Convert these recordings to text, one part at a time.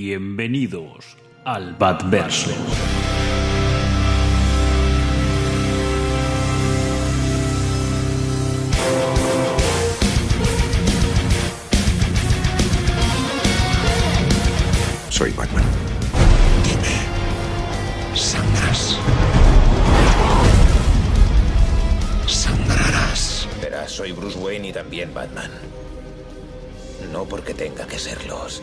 Bienvenidos al Batverso. Soy Batman. Dime. Sangras. Sangrarás. Verás, soy Bruce Wayne y también Batman. No porque tenga que serlos.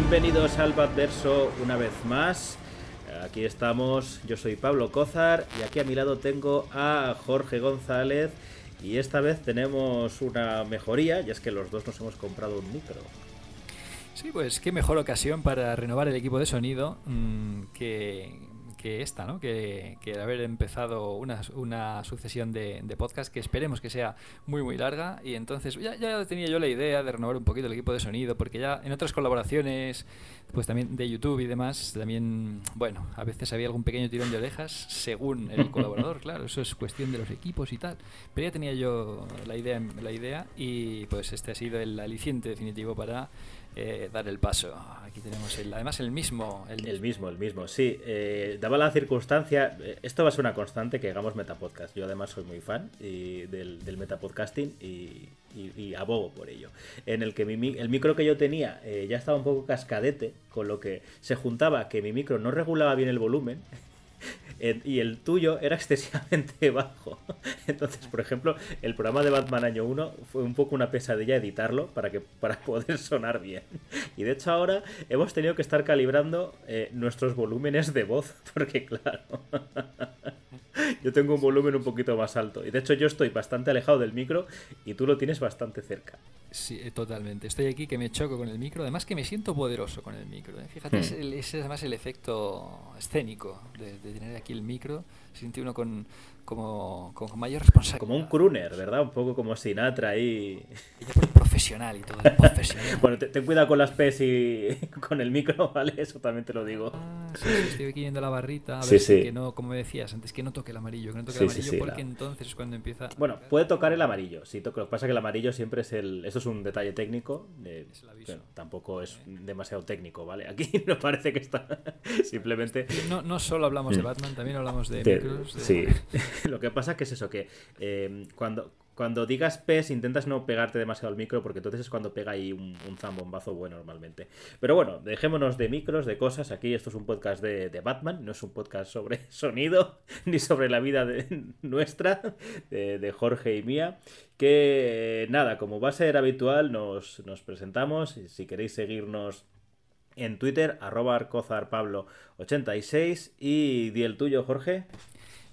Bienvenidos al Batverso una vez más. Aquí estamos, yo soy Pablo Cózar y aquí a mi lado tengo a Jorge González y esta vez tenemos una mejoría y es que los dos nos hemos comprado un micro. Sí, pues qué mejor ocasión para renovar el equipo de sonido mmm, que, que, esta, ¿no? Que, que haber empezado una, una sucesión de, de podcasts que esperemos que sea muy, muy larga. Y entonces ya, ya tenía yo la idea de renovar un poquito el equipo de sonido, porque ya en otras colaboraciones, pues también de YouTube y demás, también, bueno, a veces había algún pequeño tirón de orejas según el colaborador, claro, eso es cuestión de los equipos y tal. Pero ya tenía yo la idea, la idea y pues este ha sido el aliciente definitivo para eh, dar el paso. Aquí tenemos el, además el mismo. El, el mismo, el mismo, sí. Eh, daba la circunstancia, eh, esto va a ser una constante que hagamos metapodcast. Yo además soy muy fan y del, del metapodcasting y, y, y, abogo por ello. En el que mi, el micro que yo tenía eh, ya estaba un poco cascadete, con lo que se juntaba que mi micro no regulaba bien el volumen y el tuyo era excesivamente bajo. Entonces, por ejemplo, el programa de Batman año 1 fue un poco una pesadilla editarlo para, que, para poder sonar bien. Y de hecho ahora hemos tenido que estar calibrando eh, nuestros volúmenes de voz, porque claro, yo tengo un volumen un poquito más alto. Y de hecho yo estoy bastante alejado del micro y tú lo tienes bastante cerca. Sí, totalmente. Estoy aquí que me choco con el micro, además que me siento poderoso con el micro. ¿eh? Fíjate, hmm. es, el, es, además el efecto escénico de, de, tener aquí el micro. Se siente uno con, como, con mayor responsabilidad. Como un crooner, ¿verdad? Un poco como Sinatra ahí. Y ya profesional y todo. Profesional. bueno, ten, ten, cuidado con las P's y con el micro, ¿vale? Eso también te lo digo. Ah, sí, sí, estoy aquí viendo la barrita. A sí, ver sí. que no, como me decías antes, que no toque el amarillo. Que no toque el amarillo porque la... entonces es cuando empieza. Bueno, puede tocar el amarillo. Sí. Lo que pasa es que el amarillo siempre es el. Eso es un detalle técnico. Eh, bueno, tampoco es demasiado técnico, ¿vale? Aquí no parece que está. Simplemente. No, no solo hablamos de Batman, también hablamos de, de micros. De... Sí. lo que pasa que es eso, que eh, cuando, cuando digas PES intentas no pegarte demasiado al micro porque entonces es cuando pega ahí un, un zambombazo bueno normalmente. Pero bueno, dejémonos de micros, de cosas. Aquí esto es un podcast de, de Batman, no es un podcast sobre sonido ni sobre la vida nuestra, de, Jorge y mía. Que nada, como va a ser habitual, nos, nos presentamos. Si queréis seguirnos en Twitter, arroba arcozarpablo86 y di el tuyo, Jorge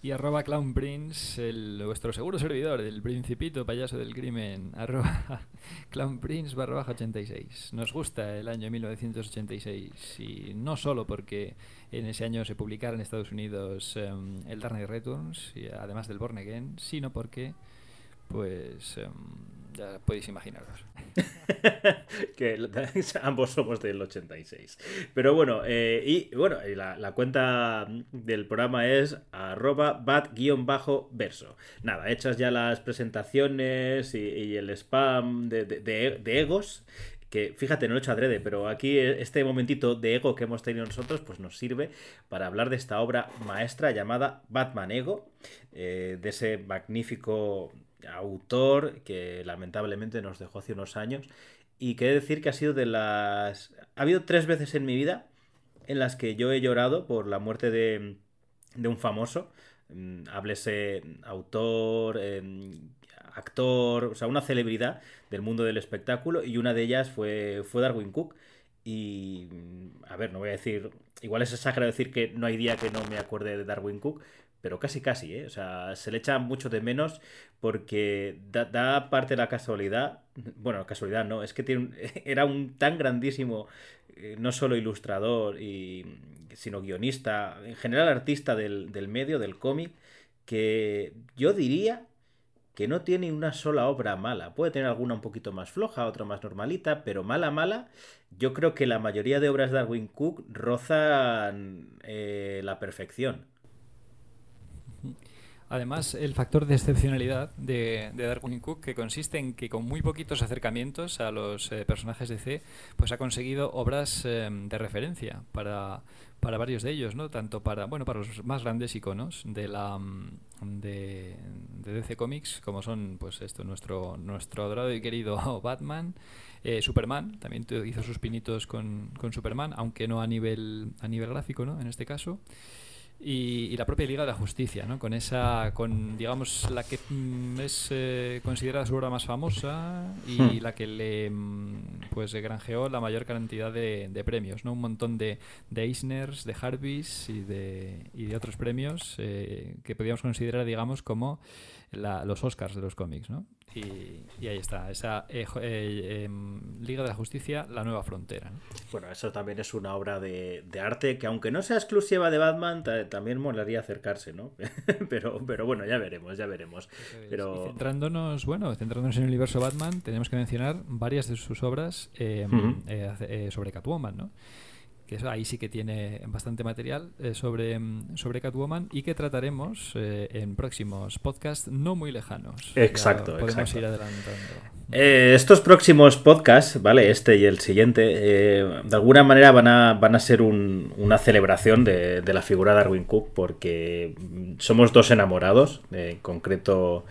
y arroba Clown Prince, el, vuestro seguro servidor, el principito payaso del crimen, arroba Clown Prince barra baja 86. Nos gusta el año 1986 y no solo porque en ese año se publicara en Estados Unidos um, el Dark Returns, y además del Born Again, sino porque, pues, um, ya podéis imaginaros. que ambos somos del 86. Pero bueno, eh, y bueno, la, la, cuenta del programa es arroba bat-verso. Nada, hechas ya las presentaciones y, el spam de, egos, que fíjate, no lo he hecho adrede, pero aquí este momentito de ego que hemos tenido nosotros, pues nos sirve para hablar de esta obra maestra llamada Batman Ego, eh, de ese magnífico autor que lamentablemente nos dejó hace unos años y que he de decir que ha sido de las... Ha habido tres veces en mi vida en las que yo he llorado por la muerte de, de un famoso, háblese autor, eh, actor, o sea, una celebridad del mundo del espectáculo y una de ellas fue, fue Darwin Cook. Y, a ver, no voy a decir, igual es exagerado decir que no hay día que no me acuerde de Darwin Cook, pero casi casi, ¿eh? O sea, se le echa mucho de menos porque da, parte la casualidad, bueno, casualidad no, es que tiene era un tan grandísimo, eh, no solo ilustrador, y, sino guionista, en general artista del, del medio, del cómic, que yo diría que no tiene una sola obra mala. Puede tener alguna un poquito más floja, otra más normalita, pero mala, mala. Yo creo que la mayoría de obras de Darwin Cook rozan eh, la perfección. Además, el factor de excepcionalidad de, Darwin Cook, que consiste en que con muy poquitos acercamientos a los eh, personajes de C, pues ha conseguido obras eh, de referencia para, para varios de ellos, ¿no? Tanto para, bueno, para los más grandes iconos de la mm, de, DC Comics, como son, pues esto, nuestro, nuestro adorado y querido Batman, eh, Superman, también hizo sus pinitos con, con Superman, aunque no a nivel, a nivel gráfico, ¿no? En este caso y, la propia Liga de la Justicia, ¿no? Con esa, con digamos la que mm, es eh, considerada su obra más famosa y hmm. la que le mm, pues granjeó la mayor cantidad de, premios, ¿no? Un montón de, de Eisners, de Harveys y de, y de otros premios eh, que podríamos considerar, digamos, como los Oscars de los cómics, ¿no? Y, ahí está, esa eh, eh, em, Liga de la Justicia, la nueva frontera. Bueno, eso también es una obra de, arte que aunque no sea exclusiva de Batman, también molaría acercarse, ¿no? pero, pero bueno, ya veremos, ya veremos. Pero... centrándonos, bueno, centrándonos en el universo Batman, tenemos que mencionar varias de sus obras em, eh, sobre Catwoman, ¿no? Que eso ahí sí que tiene bastante material eh, sobre, sobre Catwoman y que trataremos eh, en próximos podcasts no muy lejanos. Exacto, podemos ir adelantando. Eh, estos próximos podcasts, ¿vale? Este y el siguiente, de alguna manera van a, van a ser una celebración de, de, la figura de Darwin Cook porque somos dos enamorados, en concreto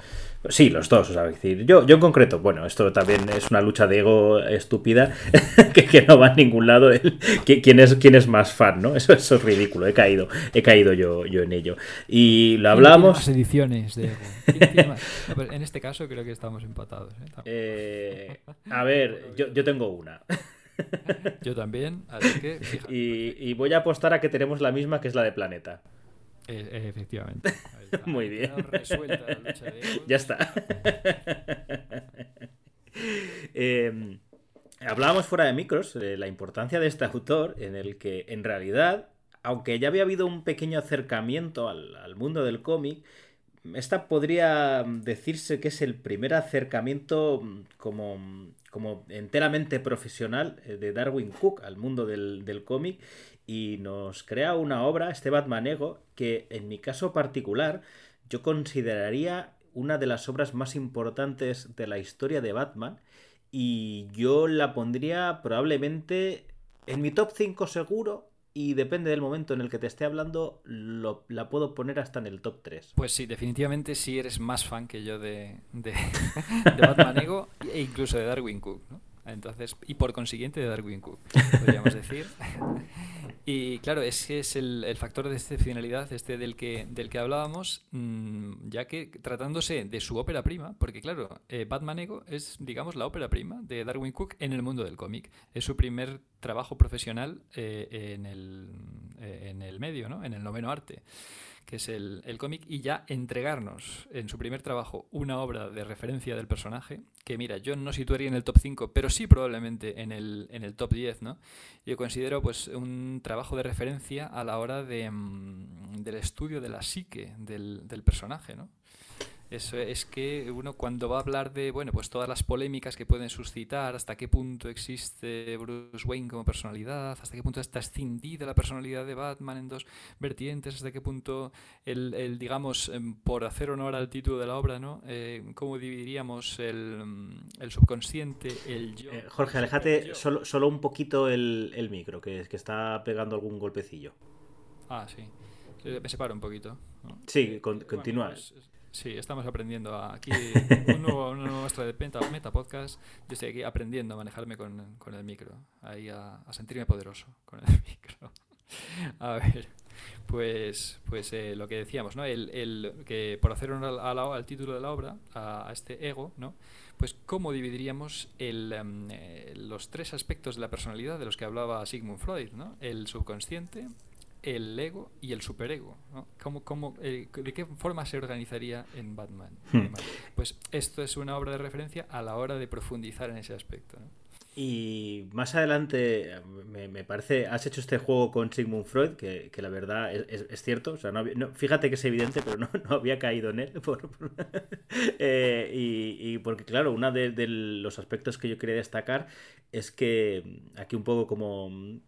Sí, los dos, o sea, decir, yo, yo en concreto, bueno, esto también es una lucha de ego estúpida que, no va a ningún lado. ¿quién, es, ¿Quién es más fan, no? Eso, eso es ridículo, he caído, he caído yo, yo en ello. Y lo hablamos. ediciones de ego. en este caso creo que estamos empatados. ¿eh? Eh, a ver, yo, yo tengo una. Yo también, así que. Y, y voy a apostar a que tenemos la misma, que es la de Planeta. Eh, efectivamente. Muy bien. ya está. Em, hablábamos fuera de micros de la importancia de este autor, en el que en realidad, aunque ya había habido un pequeño acercamiento al, mundo del cómic, esta podría decirse que es el primer acercamiento como, como enteramente profesional eh, de Darwin Cook al mundo del, del cómic y nos crea una obra, este Batman Ego, que en mi caso particular yo consideraría una de las obras más importantes de la historia de Batman y yo la pondría probablemente en mi top 5 seguro y depende del momento en el que te esté hablando, la puedo poner hasta en el top 3. Pues sí, definitivamente sí eres más fan que yo de, de, Batman Ego e incluso de Darwin Cook, ¿no? Entonces, y por consiguiente de Darwin Cook, podríamos decir. Y claro, es que es el, factor de excepcionalidad este del que, del que hablábamos, mm, ya que tratándose de su ópera prima, porque claro, eh, Batman Ego es, digamos, la ópera prima de Darwin Cook en el mundo del cómic. Es su primer trabajo profesional eh, en, el, eh, en el medio, ¿no? En el noveno arte que es el, cómic, y ya entregarnos en su primer trabajo una obra de referencia del personaje, que mira, yo no situaría en el top 5, pero sí probablemente en el, en el top 10, ¿no? Yo considero pues un trabajo de referencia a la hora de, mm, del estudio de la psique del, del personaje, ¿no? Eso es que uno cuando va a hablar de, bueno, pues todas las polémicas que pueden suscitar, hasta qué punto existe Bruce Wayne como personalidad, hasta qué punto está escindida la personalidad de Batman en dos vertientes, hasta qué punto el, digamos, em, por hacer honor al título de la obra, ¿no? Eh, ¿Cómo dividiríamos el, mm, subconsciente, el yo? Eh, Jorge, alejate solo, solo, un poquito el, micro, que, que está pegando algún golpecillo. Ah, sí. Me separo un poquito. Sí, continúa. Pues, Sí, estamos aprendiendo aquí un nuevo, una nueva muestra de Meta, Podcast. Yo estoy aquí aprendiendo a manejarme con, el micro, ahí a, sentirme poderoso con el micro. A ver, pues, pues eh, lo que decíamos, ¿no? El, que por hacer honor al, al, título de la obra, a, este ego, ¿no? Pues cómo dividiríamos el, em, eh, los tres aspectos de la personalidad de los que hablaba Sigmund Freud, ¿no? El subconsciente, el ego y el superego. ¿no? ¿Cómo, cómo, eh, ¿De qué forma se organizaría en Batman? Hmm. Pues esto es una obra de referencia a la hora de profundizar en ese aspecto. ¿no? Y más adelante, me, me, parece, has hecho este juego con Sigmund Freud, que, que la verdad es, es, es, cierto. O sea, no, no, fíjate que es evidente, pero no, no había caído en él. Por, por, eh, y, y, porque, claro, uno de, de, los aspectos que yo quería destacar es que aquí un poco como,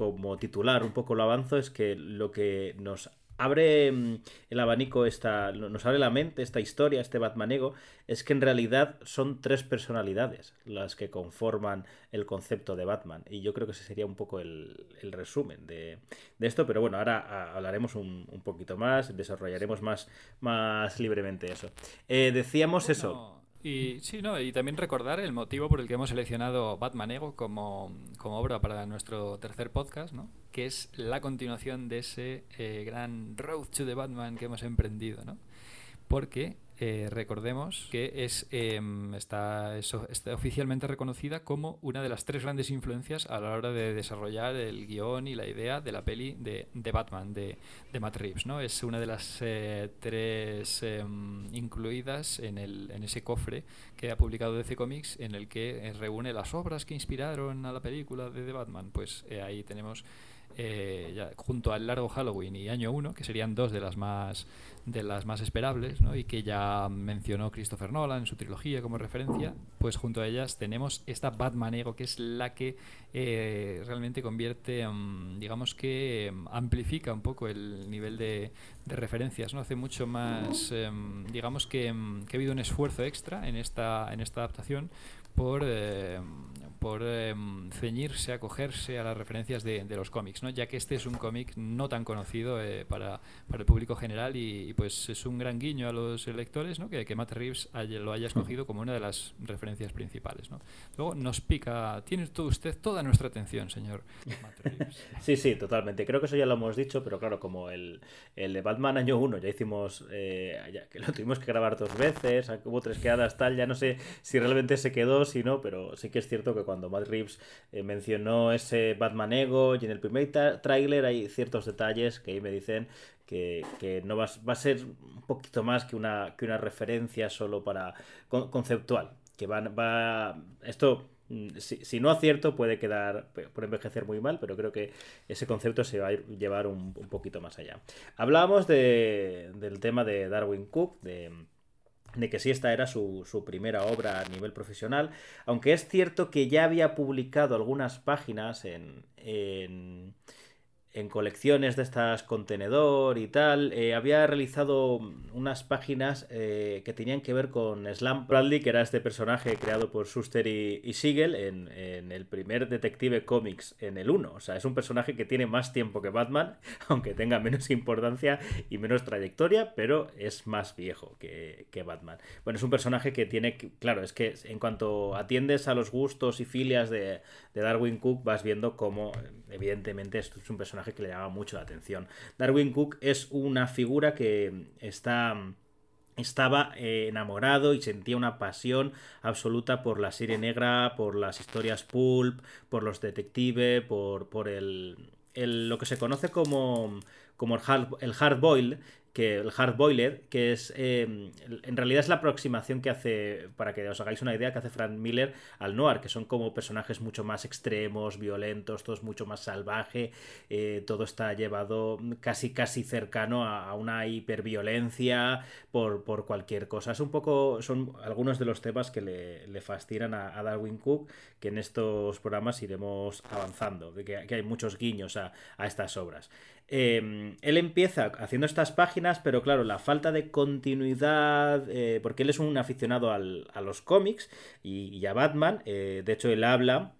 como titular, un poco lo avanzo, es que lo que nos abre mm, el abanico, esta, nos abre la mente esta historia, este Batmanego, es que en realidad son tres personalidades las que conforman el concepto de Batman. Y yo creo que ese sería un poco el, el resumen de, de, esto, pero bueno, ahora hablaremos un, un, poquito más, desarrollaremos más, más libremente eso. Eh, decíamos bueno. eso. Y sí, no, y también recordar el motivo por el que hemos seleccionado Batman Ego como, como obra para nuestro tercer podcast, ¿no? que es la continuación de ese eh, gran Road to the Batman que hemos emprendido, ¿no? Porque eh, recordemos que es, eh, está, está, oficialmente reconocida como una de las tres grandes influencias a la hora de desarrollar el guion y la idea de la peli de, de Batman, de, de, Matt Reeves. ¿no? Es una de las eh, tres em, incluidas en, el, en ese cofre que ha publicado DC Comics en el que eh, reúne las obras que inspiraron a la película de The Batman. Pues eh, ahí tenemos... Eh, ya, junto al largo Halloween y Año 1, que serían dos de las más de las más esperables ¿no? y que ya mencionó Christopher Nolan en su trilogía como referencia, pues junto a ellas tenemos esta Batman Ego, que es la que eh, realmente convierte, um, digamos que um, amplifica un poco el nivel de, de referencias, ¿no? hace mucho más, um, digamos que, que, ha habido un esfuerzo extra en esta, en esta adaptación por, eh, por eh, ceñirse, acogerse a las referencias de, de los cómics, ¿no? ya que este es un cómic no tan conocido eh, para, para, el público general y, y, pues es un gran guiño a los lectores ¿no? que, que Matt Reeves haya, lo haya escogido como una de las referencias principales. ¿no? Luego nos pica, tiene todo usted toda nuestra atención, señor Matt Reeves. sí, sí, totalmente. Creo que eso ya lo hemos dicho, pero claro, como el, el de Batman año 1 ya hicimos, eh, ya, que lo tuvimos que grabar dos veces, hubo tres quedadas, tal, ya no sé si realmente se quedó si no, pero sí que es cierto que cuando Matt Reeves eh, mencionó ese Batman Ego y en el primer tráiler hay ciertos detalles que ahí me dicen que, que no va, va, a ser un poquito más que una, que una referencia solo para con, conceptual, que va, va esto si, si, no acierto puede quedar por envejecer muy mal, pero creo que ese concepto se va a llevar un, un poquito más allá. Hablábamos de, del tema de Darwin Cook, de de que sí esta era su, su, primera obra a nivel profesional, aunque es cierto que ya había publicado algunas páginas en, en, en colecciones de estas contenedor y tal, eh, había realizado unas páginas eh, que tenían que ver con Slam Bradley, que era este personaje creado por Schuster y, y Siegel en, en, el primer Detective Comics en el 1. O sea, es un personaje que tiene más tiempo que Batman, aunque tenga menos importancia y menos trayectoria, pero es más viejo que, que Batman. Bueno, es un personaje que tiene, claro, es que en cuanto atiendes a los gustos y filias de, de Darwin Cook, vas viendo cómo, evidentemente, es un personaje que le llama mucho la atención. Darwin Cook es una figura que está estaba eh, enamorado y sentía una pasión absoluta por la serie negra, por las historias pulp, por los detectives, por, por el, el, lo que se conoce como, como el hard, el hard boil, que el Hard Boiled, que es eh, en realidad es la aproximación que hace, para que os hagáis una idea, que hace Frank Miller al noir, que son como personajes mucho más extremos, violentos, todo es mucho más salvaje, eh, todo está llevado casi casi cercano a, a una hiperviolencia por, por, cualquier cosa. Es un poco, son algunos de los temas que le, le fascinan a, a, Darwin Cook, que en estos programas iremos avanzando, que, que hay muchos guiños a, a estas obras. Eh, él empieza haciendo estas páginas, pero claro, la falta de continuidad, eh, porque él es un aficionado al, a los cómics y, a Batman, eh, de hecho él habla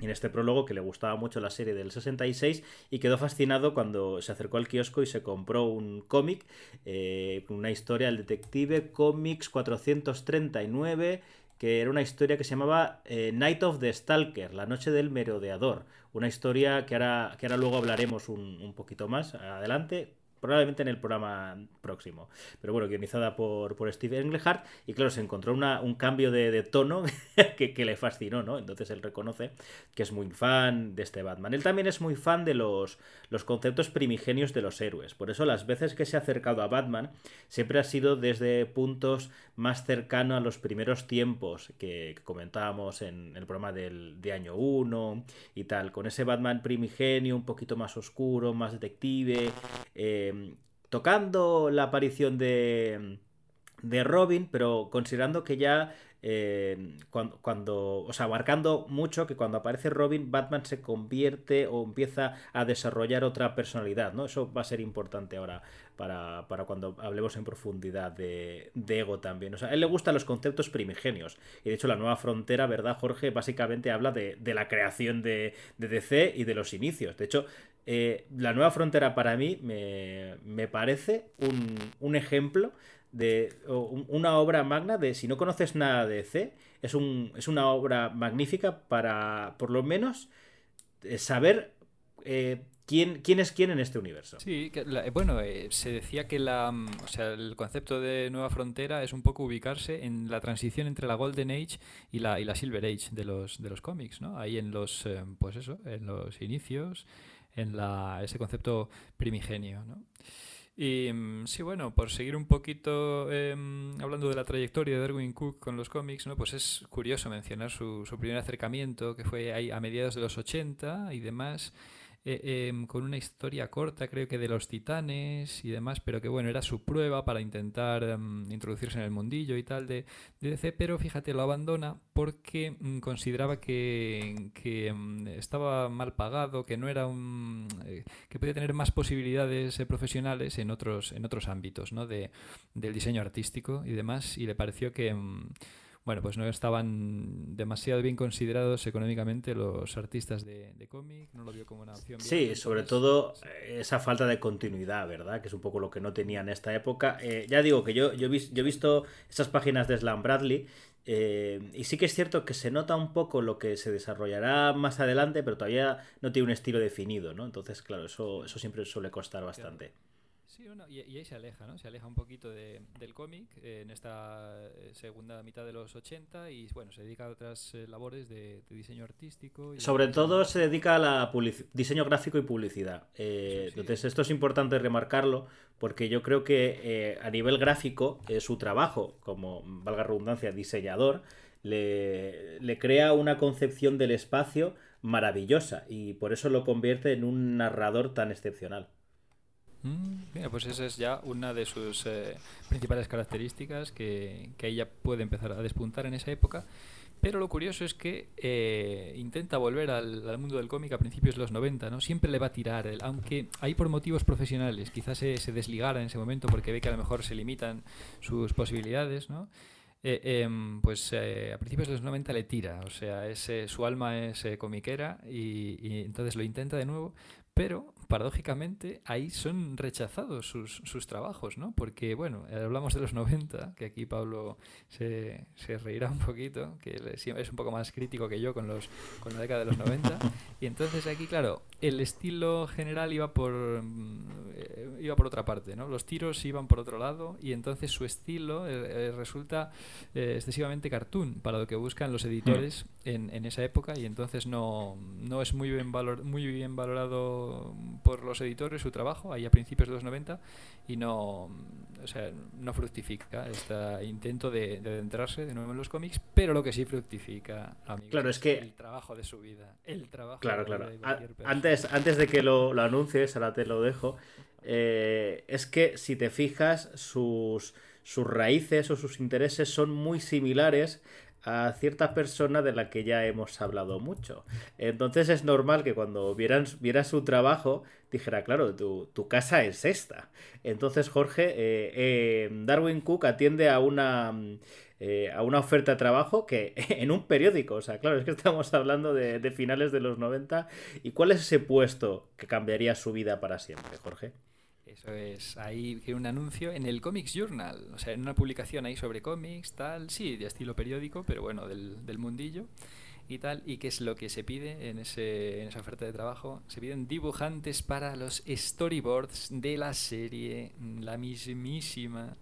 en este prólogo que le gustaba mucho la serie del 66 y quedó fascinado cuando se acercó al kiosco y se compró un cómic, eh, una historia del detective Comics 439 que era una historia que se llamaba Night of the Stalker, la noche del merodeador, una historia que ahora, que ahora luego hablaremos un, un poquito más adelante, probablemente en el programa próximo. Pero bueno, guionizada por, por Steve Englehart. Y claro, se encontró una, un cambio de, tono que, le fascinó, ¿no? Entonces él reconoce que es muy fan de este Batman. Él también es muy fan de los, los conceptos primigenios de los héroes. Por eso las veces que se ha acercado a Batman siempre ha sido desde puntos más cercanos a los primeros tiempos que, comentábamos en el programa del, de año 1 y tal. Con ese Batman primigenio, un poquito más oscuro, más detective. Eh, tocando la aparición de, de Robin, pero considerando que ya eh, cuando, o sea, marcando mucho que cuando aparece Robin, Batman se convierte o empieza a desarrollar otra personalidad, ¿no? Eso va a ser importante ahora para, cuando hablemos en profundidad de, Ego también. O sea, a él le gustan los conceptos primigenios. Y de hecho, la nueva frontera, ¿verdad, Jorge? Básicamente habla de, la creación de, DC y de los inicios. De hecho, eh, la nueva frontera para mí me, parece un, un ejemplo de una obra magna de si no conoces nada de C, es, un, es una obra magnífica para por lo menos eh, saber eh, quién, quién es quién en este universo. Sí, bueno, eh, se decía que la, mm, o sea, el concepto de nueva frontera es un poco ubicarse en la transición entre la Golden Age y la, y la Silver Age de los, de los cómics, ¿no? Ahí en los, pues eso, en los inicios, en la, ese concepto primigenio, ¿no? Y mm, sí, bueno, por seguir un poquito em, hablando de la trayectoria de Erwin Cook con los cómics, ¿no? pues es curioso mencionar su, su primer acercamiento, que fue ahí a mediados de los 80 y demás. Eh, em, con una historia corta, creo que de los titanes y demás, pero que bueno, era su prueba para intentar em, introducirse en el mundillo y tal de, DC, pero fíjate, lo abandona porque mm, consideraba que, em, estaba mal pagado, que no era un. Eh, que podía tener más posibilidades eh, profesionales en otros, en otros ámbitos, ¿no? De, del diseño artístico y demás, y le pareció que bueno, pues no estaban demasiado bien considerados económicamente los artistas de, cómic, no lo vio como una opción. Sí, sobre todo eh, esa falta de continuidad, ¿verdad? Que es un poco lo que no tenía en esta época. Eh, ya digo que yo, yo, he visto esas páginas de Slam Bradley eh, y sí que es cierto que se nota un poco lo que se desarrollará más adelante, pero todavía no tiene un estilo definido, ¿no? Entonces, claro, eso, eso siempre suele costar bastante. Sí, y, ahí se aleja, ¿no? Se aleja un poquito del cómic eh, en esta eh, segunda mitad de los 80 y, bueno, se dedica a otras eh, labores de, diseño artístico. Y Sobre todo se dedica a la diseño gráfico y publicidad. Entonces, esto es importante remarcarlo porque yo creo que a nivel gráfico su trabajo, como valga redundancia, diseñador, le, le crea una concepción del espacio maravillosa y por eso lo convierte en un narrador tan excepcional. Mm, pues esa es ya una de sus eh, principales características que, que ella puede empezar a despuntar en esa época. Pero lo curioso es que eh, intenta volver al, mundo del cómic a principios de los 90, ¿no? Siempre le va a tirar, aunque hay por motivos profesionales, quizás se, se, desligara en ese momento porque ve que a lo mejor se limitan sus posibilidades, ¿no? Eh, em, pues a principios de los 90 le tira, o sea, su alma es comiquera y, y, entonces lo intenta de nuevo, pero paradójicamente ahí son rechazados sus, sus, trabajos, ¿no? Porque, bueno, hablamos de los 90, que aquí Pablo se, se, reirá un poquito, que es un poco más crítico que yo con, los, con la década de los 90, y entonces aquí, claro, el estilo general iba por, mm, iba por otra parte, ¿no? Los tiros iban por otro lado, y entonces su estilo eh, eh, resulta eh, excesivamente cartoon para lo que buscan los editores mm. en, en, esa época, y entonces no, no es muy bien, valor, muy bien valorado por los editores su trabajo ahí a principios de los 90 y no, o sea, no fructifica este intento de, de, adentrarse de nuevo en los cómics, pero lo que sí fructifica, claro, es que el trabajo de su vida, el trabajo claro, claro. antes, antes de que lo, lo, anuncies, ahora te lo dejo, eh, es que si te fijas, sus, sus raíces o sus intereses son muy similares a cierta persona de la que ya hemos hablado mucho. Entonces es normal que cuando vieran, viera su trabajo dijera, claro, tu, tu, casa es esta. Entonces Jorge, eh, eh, Darwin Cook atiende a una... Eh, a una oferta de trabajo que en un periódico, o sea, claro, es que estamos hablando de, de finales de los 90. ¿Y cuál es ese puesto que cambiaría su vida para siempre, Jorge? Eso es, ahí que un anuncio en el Comics Journal, o sea, en una publicación ahí sobre cómics, tal, sí, de estilo periódico, pero bueno, del, del mundillo y tal. ¿Y qué es lo que se pide en, ese, en esa oferta de trabajo? Se piden dibujantes para los storyboards de la serie, la mismísima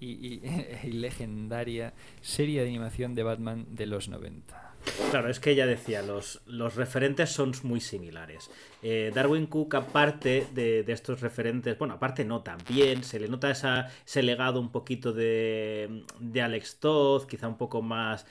y, y legendaria serie de animación de Batman de los 90. Claro, es que ella decía, los, los referentes son muy similares. Eh, Darwin Cook, aparte de, de, estos referentes, bueno, aparte no, también se le nota esa, ese legado un poquito de, de Alex Todd, quizá un poco más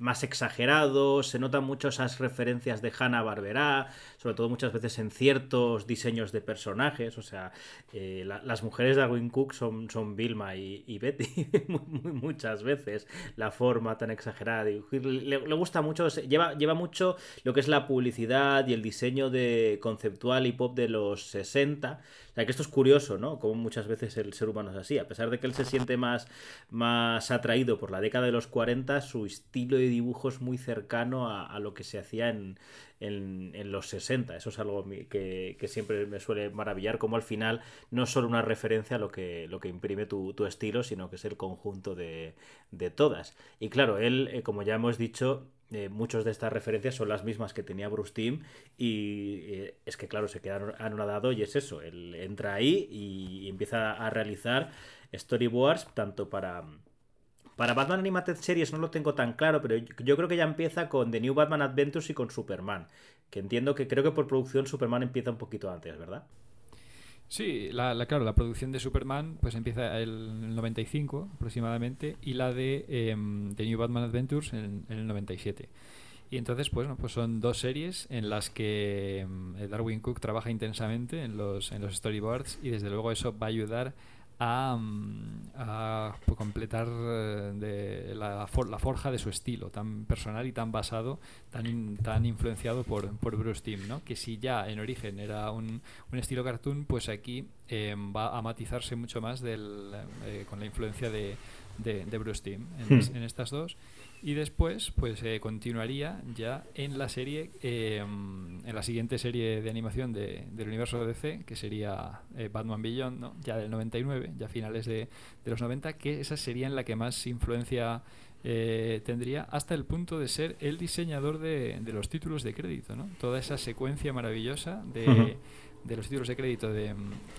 más exagerado, se notan mucho esas referencias de Hanna Barbera, sobre todo muchas veces en ciertos diseños de personajes, o sea, eh, la, las mujeres de Darwin Cook son, son Vilma y, Betty muchas veces, la forma tan exagerada de le, le, gusta mucho, lleva, lleva mucho lo que es la publicidad y el diseño de conceptual y pop de los 60, o sea, que esto es curioso, ¿no? Como muchas veces el ser humano es así. A pesar de que él se siente más, más atraído por la década de los 40, su estilo de dibujo es muy cercano a, a lo que se hacía en, en, los 60. Eso es algo que, que, siempre me suele maravillar, como al final no es solo una referencia a lo que, lo que imprime tu, tu estilo, sino que es el conjunto de, de todas. Y claro, él, eh, como ya hemos dicho, eh, muchas de estas referencias son las mismas que tenía Bruce Timm y eh, es que claro se queda anonadado y es eso él entra ahí y empieza a realizar storyboards tanto para para Batman Animated Series no lo tengo tan claro, pero yo creo que ya empieza con The New Batman Adventures y con Superman. Que entiendo que creo que por producción Superman empieza un poquito antes, ¿verdad? Sí, la, la, claro, la producción de Superman pues empieza el 95 aproximadamente y la de eh, The New Batman Adventures en, en, el 97. Y entonces, pues, pues son dos series en las que eh, Darwin Cook trabaja intensamente en los, en los storyboards y desde luego eso va a ayudar a, a completar eh, de la, la, forja de su estilo tan personal y tan basado, tan, in, tan influenciado por, por Bruce Timm, ¿no? que si ya en origen era un, un estilo cartoon, pues aquí eh, va a matizarse mucho más del, eh, con la influencia de, de, de Bruce Timm en, hmm. en, estas dos. Y después, pues eh, continuaría ya en la serie, eh, en la siguiente serie de animación de, del universo de DC, que sería eh, Batman Beyond, ¿no? ya del 99, ya finales de, de, los 90, que esa sería en la que más influencia tendría, hasta el punto de ser el diseñador de, de los títulos de crédito. ¿no? Toda esa secuencia maravillosa de. De los títulos de crédito de,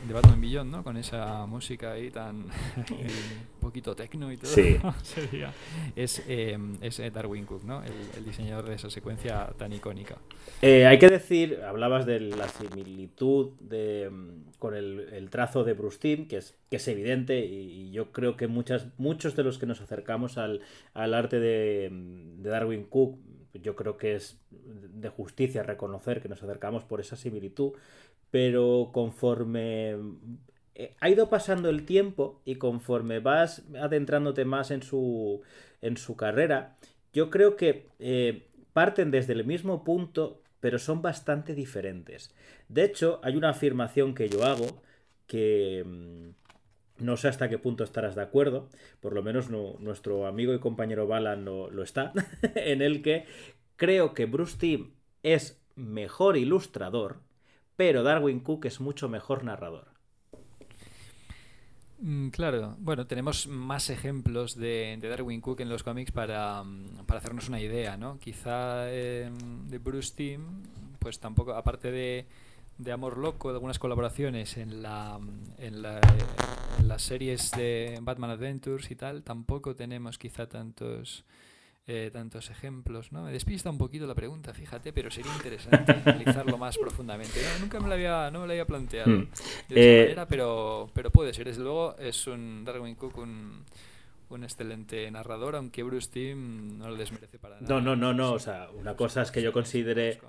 de Batman Beyond, ¿no? Con esa música ahí tan un poquito tecno y todo. Sí. Sería, es, eh, es Darwin Cook, ¿no? El, el, diseñador de esa secuencia tan icónica. Eh, hay que decir, hablabas de la similitud de, con el, el trazo de Bruce Timm, que es, que es evidente, y, y, yo creo que muchas, muchos de los que nos acercamos al, al arte de, de Darwin Cook yo creo que es de justicia reconocer que nos acercamos por esa similitud, pero conforme eh, ha ido pasando el tiempo y conforme vas adentrándote más en su, en su carrera, yo creo que eh, parten desde el mismo punto, pero son bastante diferentes. De hecho, hay una afirmación que yo hago que mm, no sé hasta qué punto estarás de acuerdo, por lo menos no, nuestro amigo y compañero Balan lo, lo está, en el que creo que Bruce Timm es mejor ilustrador, pero Darwin Cook es mucho mejor narrador. Mm, claro, bueno, tenemos más ejemplos de, de, Darwin Cook en los cómics para, mm, para hacernos una idea, ¿no? Quizá eh, de Bruce Timm, pues tampoco, aparte de, de Amor Loco, de algunas colaboraciones en, la, en, la, en las series de Batman Adventures y tal, tampoco tenemos quizá tantos eh, tantos ejemplos, ¿no? Me despista un poquito la pregunta, fíjate, pero sería interesante analizarlo más profundamente. No, nunca me lo había, no me lo había planteado Hmm. de esa Eh, manera, pero, pero puede ser. Desde luego es un Darwin Cook un, un excelente narrador, aunque Bruce Timm no lo desmerece para nada. No, no, no, no. O sea, una cosa es que yo considere.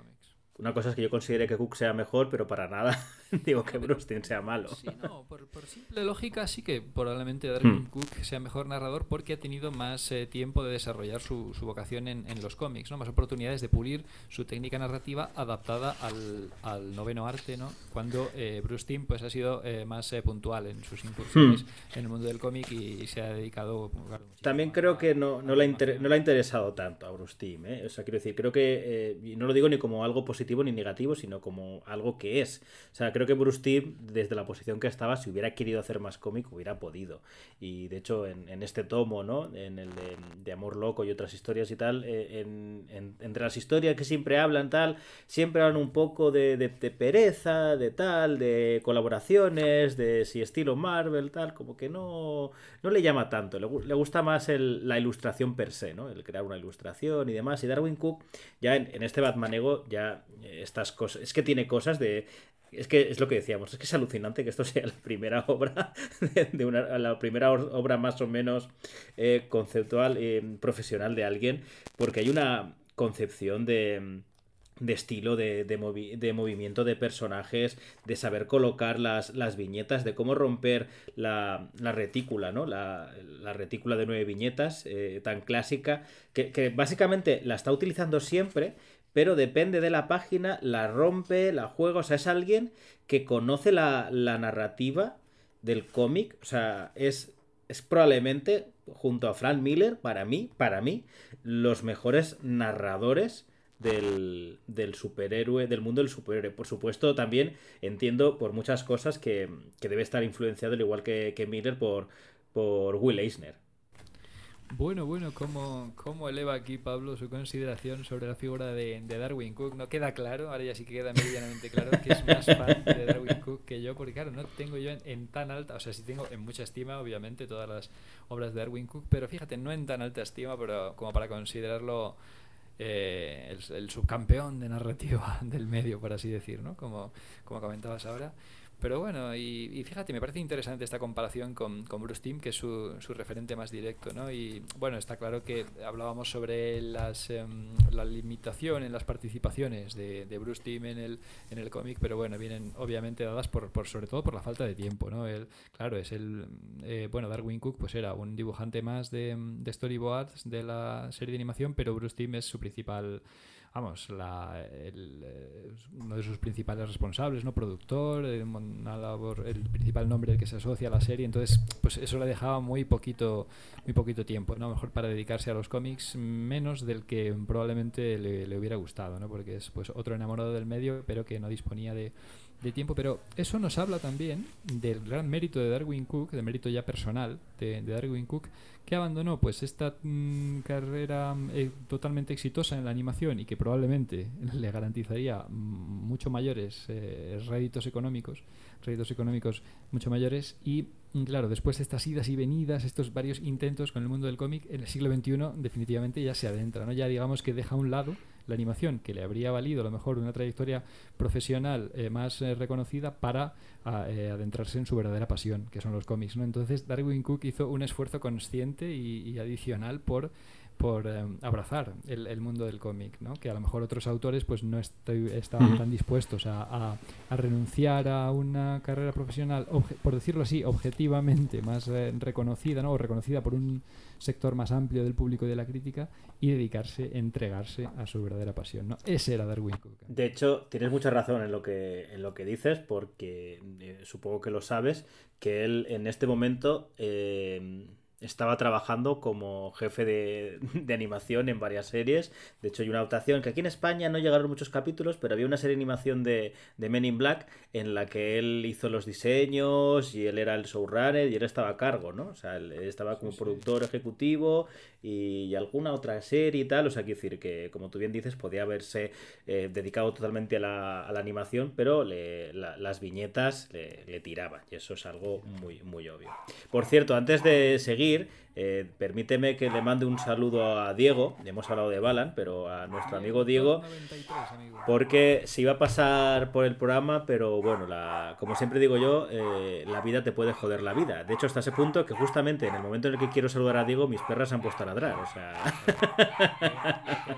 Una cosa es que yo considere que Cook sea mejor, pero para nada digo que Bruce Timm sea malo. Sí, no, por, por simple lógica sí que probablemente Darwin Hmm. Cook sea mejor narrador porque ha tenido más eh, tiempo de desarrollar su, su vocación en, en los cómics, ¿no? Más oportunidades de pulir su técnica narrativa adaptada al, al noveno arte, ¿no? Cuando eh, Bruce Timm pues ha sido eh, más eh, puntual en sus incursiones en el mundo del cómic y, y se ha dedicado claro, muchísimo También a- creo que no, no, la le, ha inter- no le ha interesado tanto a Bruce Timm. ¿eh? O sea, quiero decir, creo que. eh, no lo digo ni como algo positivo ni negativo, sino como algo que es. O sea, creo creo que Bruce Timm, desde la posición que estaba, si hubiera querido hacer más cómic, hubiera podido. Y de hecho, en, este tomo, ¿no? En el de, Amor Loco y otras historias y tal, eh, entre las historias que siempre hablan, tal, siempre hablan un poco de, pereza, de tal, de colaboraciones, de si estilo Marvel, tal, como que no, no le llama tanto. Le, gusta más la ilustración per se, ¿no? El crear una ilustración y demás. Y Darwin Cook, ya en, en este Batman Ego, ya eh, estas cosas. Es que tiene cosas de es que es lo que decíamos, es que es alucinante que esto sea la primera obra, de una, la primera obra más o menos eh, conceptual, eh, profesional de alguien, porque hay una concepción de, de estilo, de, de, movimiento de personajes, de saber colocar las, las viñetas, de cómo romper la, la retícula, ¿no? La, la, retícula de nueve viñetas eh, tan clásica, que básicamente la está utilizando siempre, pero depende de la página, la rompe, la juega, o sea, es alguien que conoce la, narrativa del cómic, o sea, es, es probablemente, junto a Frank Miller, para mí, para mí, los mejores narradores del, del, superhéroe, del mundo del superhéroe. Por supuesto, también entiendo por muchas cosas que, debe estar influenciado, al igual que, que Miller, por, por Will Eisner. Bueno, bueno, ¿cómo, eleva aquí Pablo su consideración sobre la figura de, Darwin Cook? No queda claro, ahora ya sí que queda medianamente claro que es más fan de Darwin Cook que yo, porque claro, no tengo yo en, tan alta, o sea, sí tengo en mucha estima, obviamente, todas las obras de Darwin Cook, pero fíjate, no en tan alta estima, pero como para considerarlo eh, el, subcampeón de narrativa del medio, por así decir, ¿no? Como, como comentabas ahora. Pero bueno, y, fíjate, me parece interesante esta comparación con, con Bruce Timm, que es su, su, referente más directo, ¿no? Y bueno, está claro que hablábamos sobre las, em, la limitación en las participaciones de, de Bruce Timm en el, en el cómic, pero bueno, vienen obviamente dadas por, por, sobre todo por la falta de tiempo, ¿no? Él, claro, es el, eh, bueno, Darwin Cook pues era un dibujante más de, de storyboards de la serie de animación, pero Bruce Timm es su principal vamos, la, el, eh, uno de sus principales responsables, ¿no? Productor, eh, una el principal nombre del que se asocia a la serie, entonces, pues eso le dejaba muy poquito, muy poquito tiempo, ¿no? Mejor para dedicarse a los cómics, menos del que probablemente le, le hubiera gustado, ¿no? Porque es pues otro enamorado del medio, pero que no disponía de de tiempo, pero eso nos habla también del gran mérito de Darwin Cook, de mérito ya personal de, Darwin Cook, que abandonó pues esta mm, carrera eh, totalmente exitosa en la animación y que probablemente le garantizaría mucho mayores eh, réditos económicos, réditos económicos mucho mayores y mm, claro, después de estas idas y venidas, estos varios intentos con el mundo del cómic, en el siglo XXI definitivamente ya se adentra, ¿no? Ya digamos que deja a un lado la animación, que le habría valido a lo mejor una trayectoria profesional eh, más eh, reconocida para eh, adentrarse en su verdadera pasión, que son los cómics. ¿no? Entonces Darwin Cook hizo un esfuerzo consciente y adicional por por em, abrazar el, mundo del cómic, ¿no? que a lo mejor otros autores pues no estoy, estaban tan dispuestos a, a, renunciar a una carrera profesional, por decirlo así, objetivamente más eh, reconocida ¿no? o reconocida por un sector más amplio del público y de la crítica y dedicarse, entregarse a su verdadera pasión. ¿no? Ese era Darwin Cook. De hecho, tienes mucha razón en lo que, en lo que dices, porque eh, supongo que lo sabes, que él en este momento... Estaba trabajando como jefe de, animación en varias series. De hecho, hay una adaptación que aquí en España no llegaron muchos capítulos, pero había una serie de animación de, de Men in Black en la que él hizo los diseños y él era el showrunner y él estaba a cargo, ¿no? O sea, él estaba como productor ejecutivo y, alguna otra serie y tal. O sea, quiero decir que, como tú bien dices, podía haberse eh, dedicado totalmente a la, animación, pero las viñetas le, le tiraban y eso es algo muy, muy obvio. Por cierto, antes de seguir, eh, permíteme que le mande un saludo a Diego, hemos hablado de Balan, pero a nuestro amigo Diego, porque se iba a pasar por el programa, pero bueno, como siempre digo yo, eh, la vida te puede joder la vida. De hecho, hasta ese punto que justamente en el momento en el que quiero saludar a Diego, mis perras se han puesto a ladrar. O sea...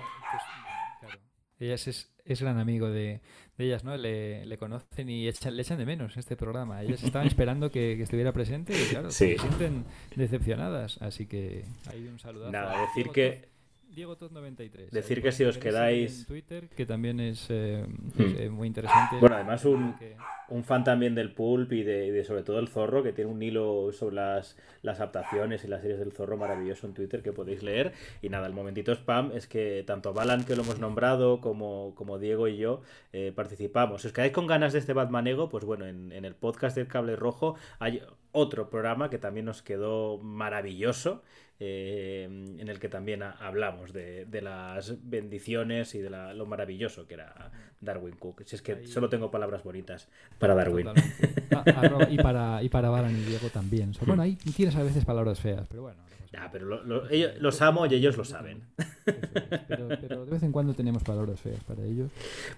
Ellas es, es gran amigo de, ellas, ¿no? Le, le conocen y echan, le echan de menos este programa. Ellas estaban esperando que, estuviera presente y claro, se sienten decepcionadas. Así que hay un saludo. Nada, decir que Diego Tot 93. Decir que si os quedáis... En Twitter, que también es, eh, Hmm. es, eh, muy interesante. Bueno, además un, Que- un fan también del pulp y de, sobre todo el zorro, que tiene un hilo sobre las, las adaptaciones y las series del zorro maravilloso en Twitter que podéis leer. Y nada, el momentito spam es que tanto Balan, que lo hemos nombrado, como, como Diego y yo eh, participamos. Si os quedáis con ganas de este Batman Ego, pues bueno, en, en el podcast del Cable Rojo hay otro programa que también nos quedó maravilloso. Eh, en el que también ha- hablamos de, de las bendiciones y de la- lo maravilloso que era Darwin Cook. Si es que Ahí- solo tengo palabras bonitas para Darwin. Arroba- y para y para y Diego también. So, bueno, ahí tienes a veces palabras feas, pero bueno. nada. pero lo- lo- ellos- los amo y ellos lo saben. Es. Pero, pero de vez en cuando tenemos palabras feas para ellos.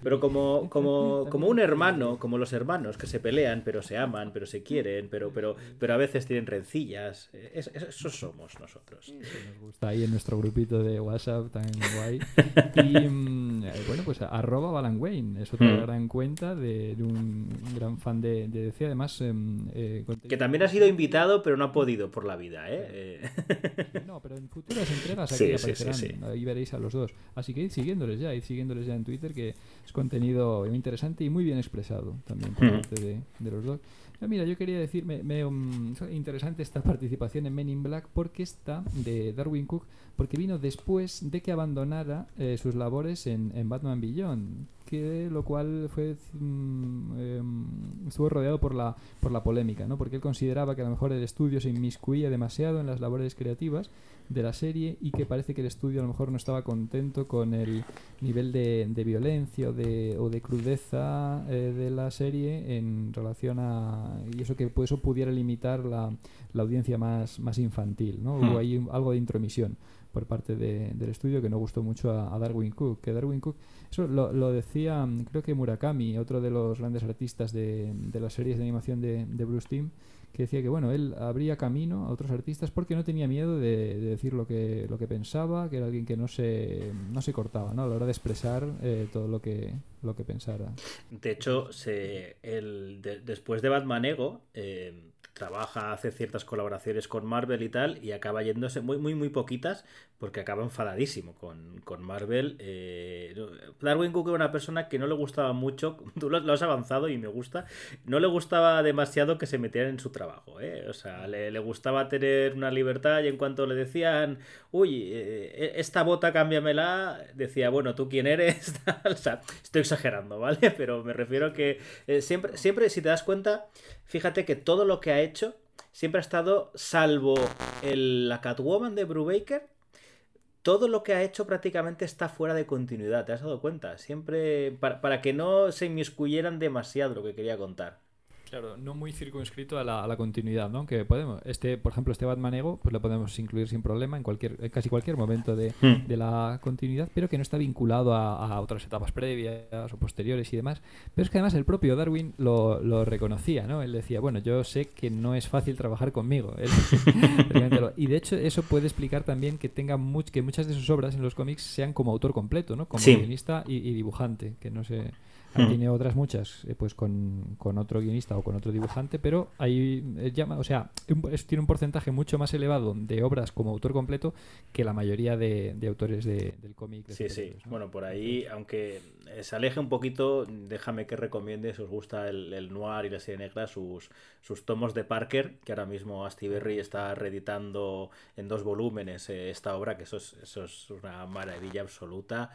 Pero como, como, como un hermano, como los hermanos que se pelean, pero se aman, pero se quieren, pero, pero, pero a veces tienen rencillas. es- es- esos somos nosotros. nos gusta ahí en nuestro grupito de WhatsApp tan guay. Y mm, eh, bueno, pues arroba Balan Wayne es otra Mm. gran cuenta de, de un gran fan de, de DC. Además, em, eh, contenido- Que también ha sido invitado, pero no ha podido por la vida, ¿eh? Eh, No, pero en futuras entregas Sí, aquí sí, sí, aparecerán. sí. Ahí veréis a los dos. Así que id siguiéndoles ya, id siguiéndoles ya en Twitter, que es contenido muy interesante y muy bien expresado también por Mm. parte de, de los dos. Ah, mira, yo quería decir, me, me, um, es interesante esta participación en Men in Black porque está de Darwin Cook, porque vino después de que abandonara eh, sus labores en, en Batman Beyond, que lo cual fue mm, em, estuvo rodeado por la por la polémica, ¿no? Porque él consideraba que a lo mejor el estudio se inmiscuía demasiado en las labores creativas de la serie y que parece que el estudio a lo mejor no estaba contento con el nivel de, de violencia o de, o de crudeza eh, de la serie en relación a y eso que pues, eso pudiera limitar la, la audiencia más, más infantil ¿no? Hmm. hubo ahí un- algo de intromisión por parte de- del estudio que no gustó mucho a, Darwin Cook que Darwin Cook eso lo, lo decía mm, creo que Murakami otro de los grandes artistas de, de las series de animación de, de Bruce Timm que decía que bueno él abría camino a otros artistas porque no tenía miedo de, de decir lo que lo que pensaba que era alguien que no se no se cortaba ¿no? a la hora de expresar eh, todo lo que lo que pensara De hecho, se, el, de- después de Batman Ego, eh, trabaja, hace ciertas colaboraciones con Marvel y tal, y acaba yéndose muy, muy, muy poquitas, porque acaba enfadadísimo con, con Marvel. Eh, Darwin Cook era una persona que no le gustaba mucho, tú lo, has avanzado y me gusta, no le gustaba demasiado que se metieran en su trabajo. ¿eh? O sea, le, le gustaba tener una libertad y en cuanto le decían, uy, eh, esta bota cámbiamela, decía, bueno, ¿tú quién eres? O sea, estoy exagerando, ¿vale? Pero me refiero que eh, siempre, siempre, si te das cuenta, fíjate que todo lo que ha hecho siempre ha estado, salvo el, la Catwoman de Brubaker, todo lo que ha hecho prácticamente está fuera de continuidad, ¿te has dado cuenta? Siempre para, para que no se inmiscuyeran demasiado lo que quería contar. Claro, no muy circunscrito a la, a la continuidad, ¿no? Que podemos, este, por ejemplo, este Batman Ego, pues lo podemos incluir sin problema en cualquier, en casi cualquier momento de, Hmm. de la continuidad, pero que no está vinculado a, a otras etapas previas o posteriores y demás. Pero es que además el propio Darwin lo, lo reconocía, ¿no? Él decía, bueno, yo sé que no es fácil trabajar conmigo. Él- lo- y de hecho eso puede explicar también que tenga much- que muchas de sus obras en los cómics sean como autor completo, ¿no? Como Sí. guionista y, y dibujante, que no sé... Hmm. Tiene otras muchas, eh, pues con, con otro guionista o con otro dibujante, pero ahí eh, llama, o sea, un- es- tiene un porcentaje mucho más elevado de obras como autor completo que la mayoría de, de autores de- del cómic. de Sí, sí. superhéroes, ¿no? Bueno, por ahí, aunque se aleje un poquito, déjame que recomiende, si os gusta el, el noir y la serie negra, sus, sus tomos de Parker, que ahora mismo Astiberri está reeditando en dos volúmenes eh, esta obra, que eso es, eso es una maravilla absoluta.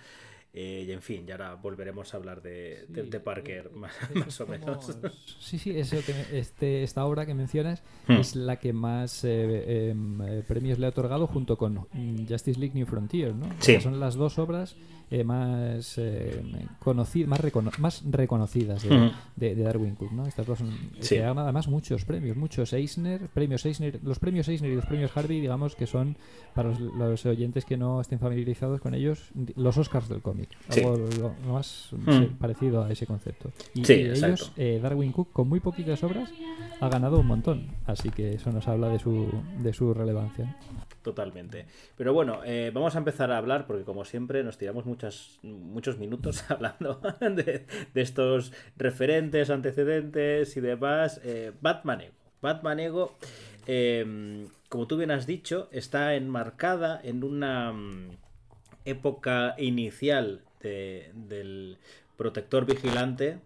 Eh, y en fin, ya ahora volveremos a hablar de, Sí, de Parker, eh, más, más o como- menos. Sí, sí, eso que me- este, esta obra que mencionas Hmm. es la que más eh, em, premios le ha otorgado junto con mm, Justice League New Frontier, ¿no? Sí. son las dos obras eh, más eh, conocidas, más, recono- más reconocidas de, Ujú. de- de Darwin Cook, ¿no? Estas dos son, Sí. ganan además muchos premios, muchos Eisner, premios Eisner, los premios Eisner y los premios Harvey, digamos que son para los, los oyentes que no estén familiarizados con ellos, los Oscars del cómic. Algo más Hmm. parecido a ese concepto. Y, Sí, y ellos, eh, Darwin Cook, con muy poquitas obras, ha ganado un montón, así que eso nos habla de su, de su relevancia. Totalmente. Pero bueno, eh, vamos a empezar a hablar porque como siempre nos tiramos muchas, muchos minutos hablando de, de estos referentes, antecedentes y demás. Eh, Batman Ego. Batman Ego, eh, como tú bien has dicho, está enmarcada en una... época inicial del protector vigilante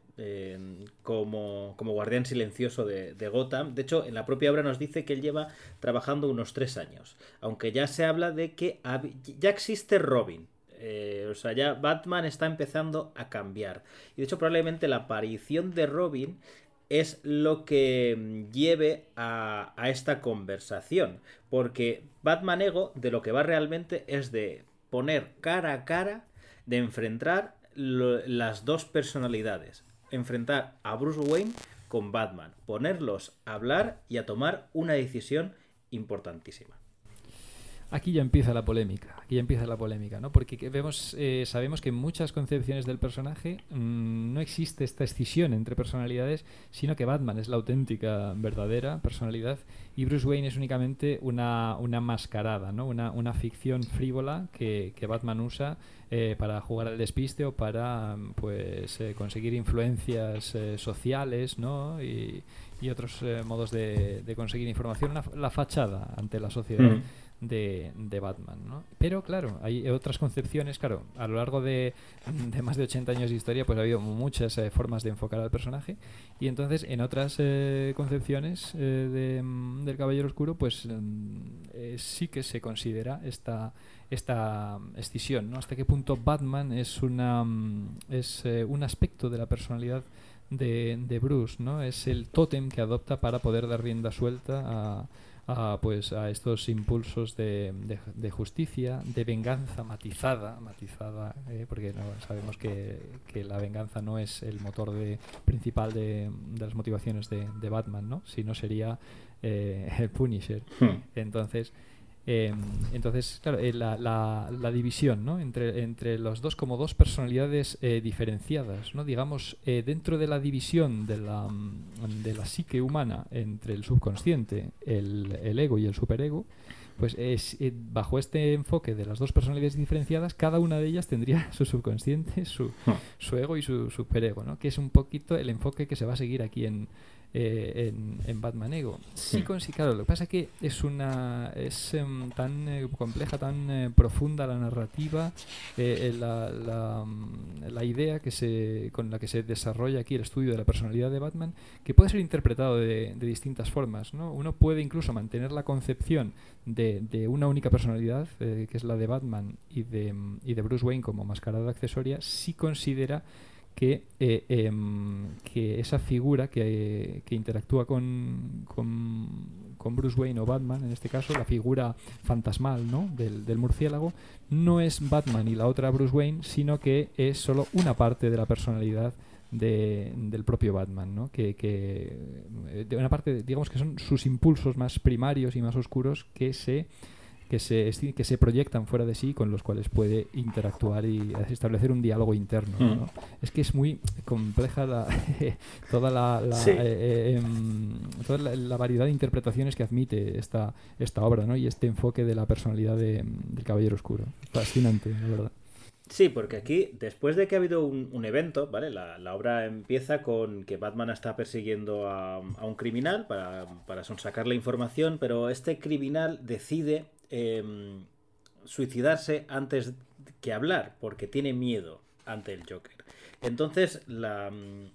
como, guardián silencioso de, Gotham. De hecho, en la propia obra nos dice que él lleva trabajando unos tres años. Aunque ya se habla de que ya existe Robin. Eh, o sea, ya Batman está empezando a cambiar. Y de hecho, probablemente la aparición de Robin es lo que mm, lleve a esta conversación. Porque Batman Ego de lo que va realmente es de poner cara a cara, de enfrentar las dos personalidades enfrentar a Bruce Wayne con Batman, ponerlos a hablar y a tomar una decisión importantísima. Aquí ya empieza la polémica, aquí ya empieza la polémica, ¿no? Porque vemos, eh, sabemos que en muchas concepciones del personaje mm, no existe esta escisión entre personalidades, sino que Batman es la auténtica, verdadera personalidad y Bruce Wayne es únicamente una, una mascarada, ¿no? Una, una ficción frívola que, que Batman usa eh, para jugar al despiste o para pues eh, conseguir influencias sociales, ¿no? Y, y otros modos de, de, conseguir información, la fachada ante la sociedad. Mm de, de, Batman. ¿no? Pero claro, hay otras concepciones, claro, a lo largo de, de más de 80 años de historia pues ha habido muchas eh, formas de enfocar al personaje y entonces en otras eh, concepciones eh, mm, del Caballero Oscuro pues mm, sí que se considera esta esta escisión, ¿no? Hasta qué punto Batman es una mm, es un aspecto de la personalidad de, de Bruce, ¿no? Es el tótem que adopta para poder dar rienda suelta a a, pues, a estos impulsos de, de, justicia, de venganza matizada, matizada eh, porque no, sabemos que, que, la venganza no es el motor de, principal de, las motivaciones de, Batman, ¿no? sino sería eh, el Punisher. Hmm. Entonces, Em, entonces, claro, eh, la, la, división ¿no? entre, entre los dos como dos personalidades eh, diferenciadas, ¿no? digamos, eh, dentro de la división de la, mm, de la psique humana entre el subconsciente, el, el ego y el superego, pues es, bajo este enfoque de las dos personalidades diferenciadas, cada una de ellas tendría su subconsciente, su, hmm. su ego y su superego, ¿no? que es un poquito el enfoque que se va a seguir aquí en, eh, en, Batman Ego. Sí, con, sí, claro, lo que pasa es que es una es em, tan eh, compleja, tan eh, profunda la narrativa, la, la, mm, la, idea que se, con la que se desarrolla aquí el estudio de la personalidad de Batman, que puede ser interpretado de, de distintas formas. ¿no? Uno puede incluso mantener la concepción de, de una única personalidad, que es la de Batman, y de, mm, y de Bruce Wayne como mascarada accesoria, si considera que, eh, em, que esa figura que, interactúa con, con, Bruce Wayne o Batman, en este caso, la figura fantasmal ¿no? del, murciélago, no es Batman y la otra Bruce Wayne, sino que es solo una parte de la personalidad de, del propio Batman, ¿no? Que, que de una parte, digamos que son sus impulsos más primarios y más oscuros que se que se, que se proyectan fuera de sí con los cuales puede interactuar y establecer un diálogo interno. ¿no? Mm. Es que es muy compleja la, toda, la, la, eh, eh, em, toda la, variedad de interpretaciones que admite esta, esta obra ¿no? y este enfoque de la personalidad de, del Caballero Oscuro. Fascinante, la verdad. Sí, porque aquí, después de que ha habido un, evento, ¿vale? La, la, obra empieza con que Batman está persiguiendo a, a un criminal para, para sonsacar la información, pero este criminal decide Em, suicidarse antes que hablar, porque tiene miedo ante el Joker. Entonces, mm,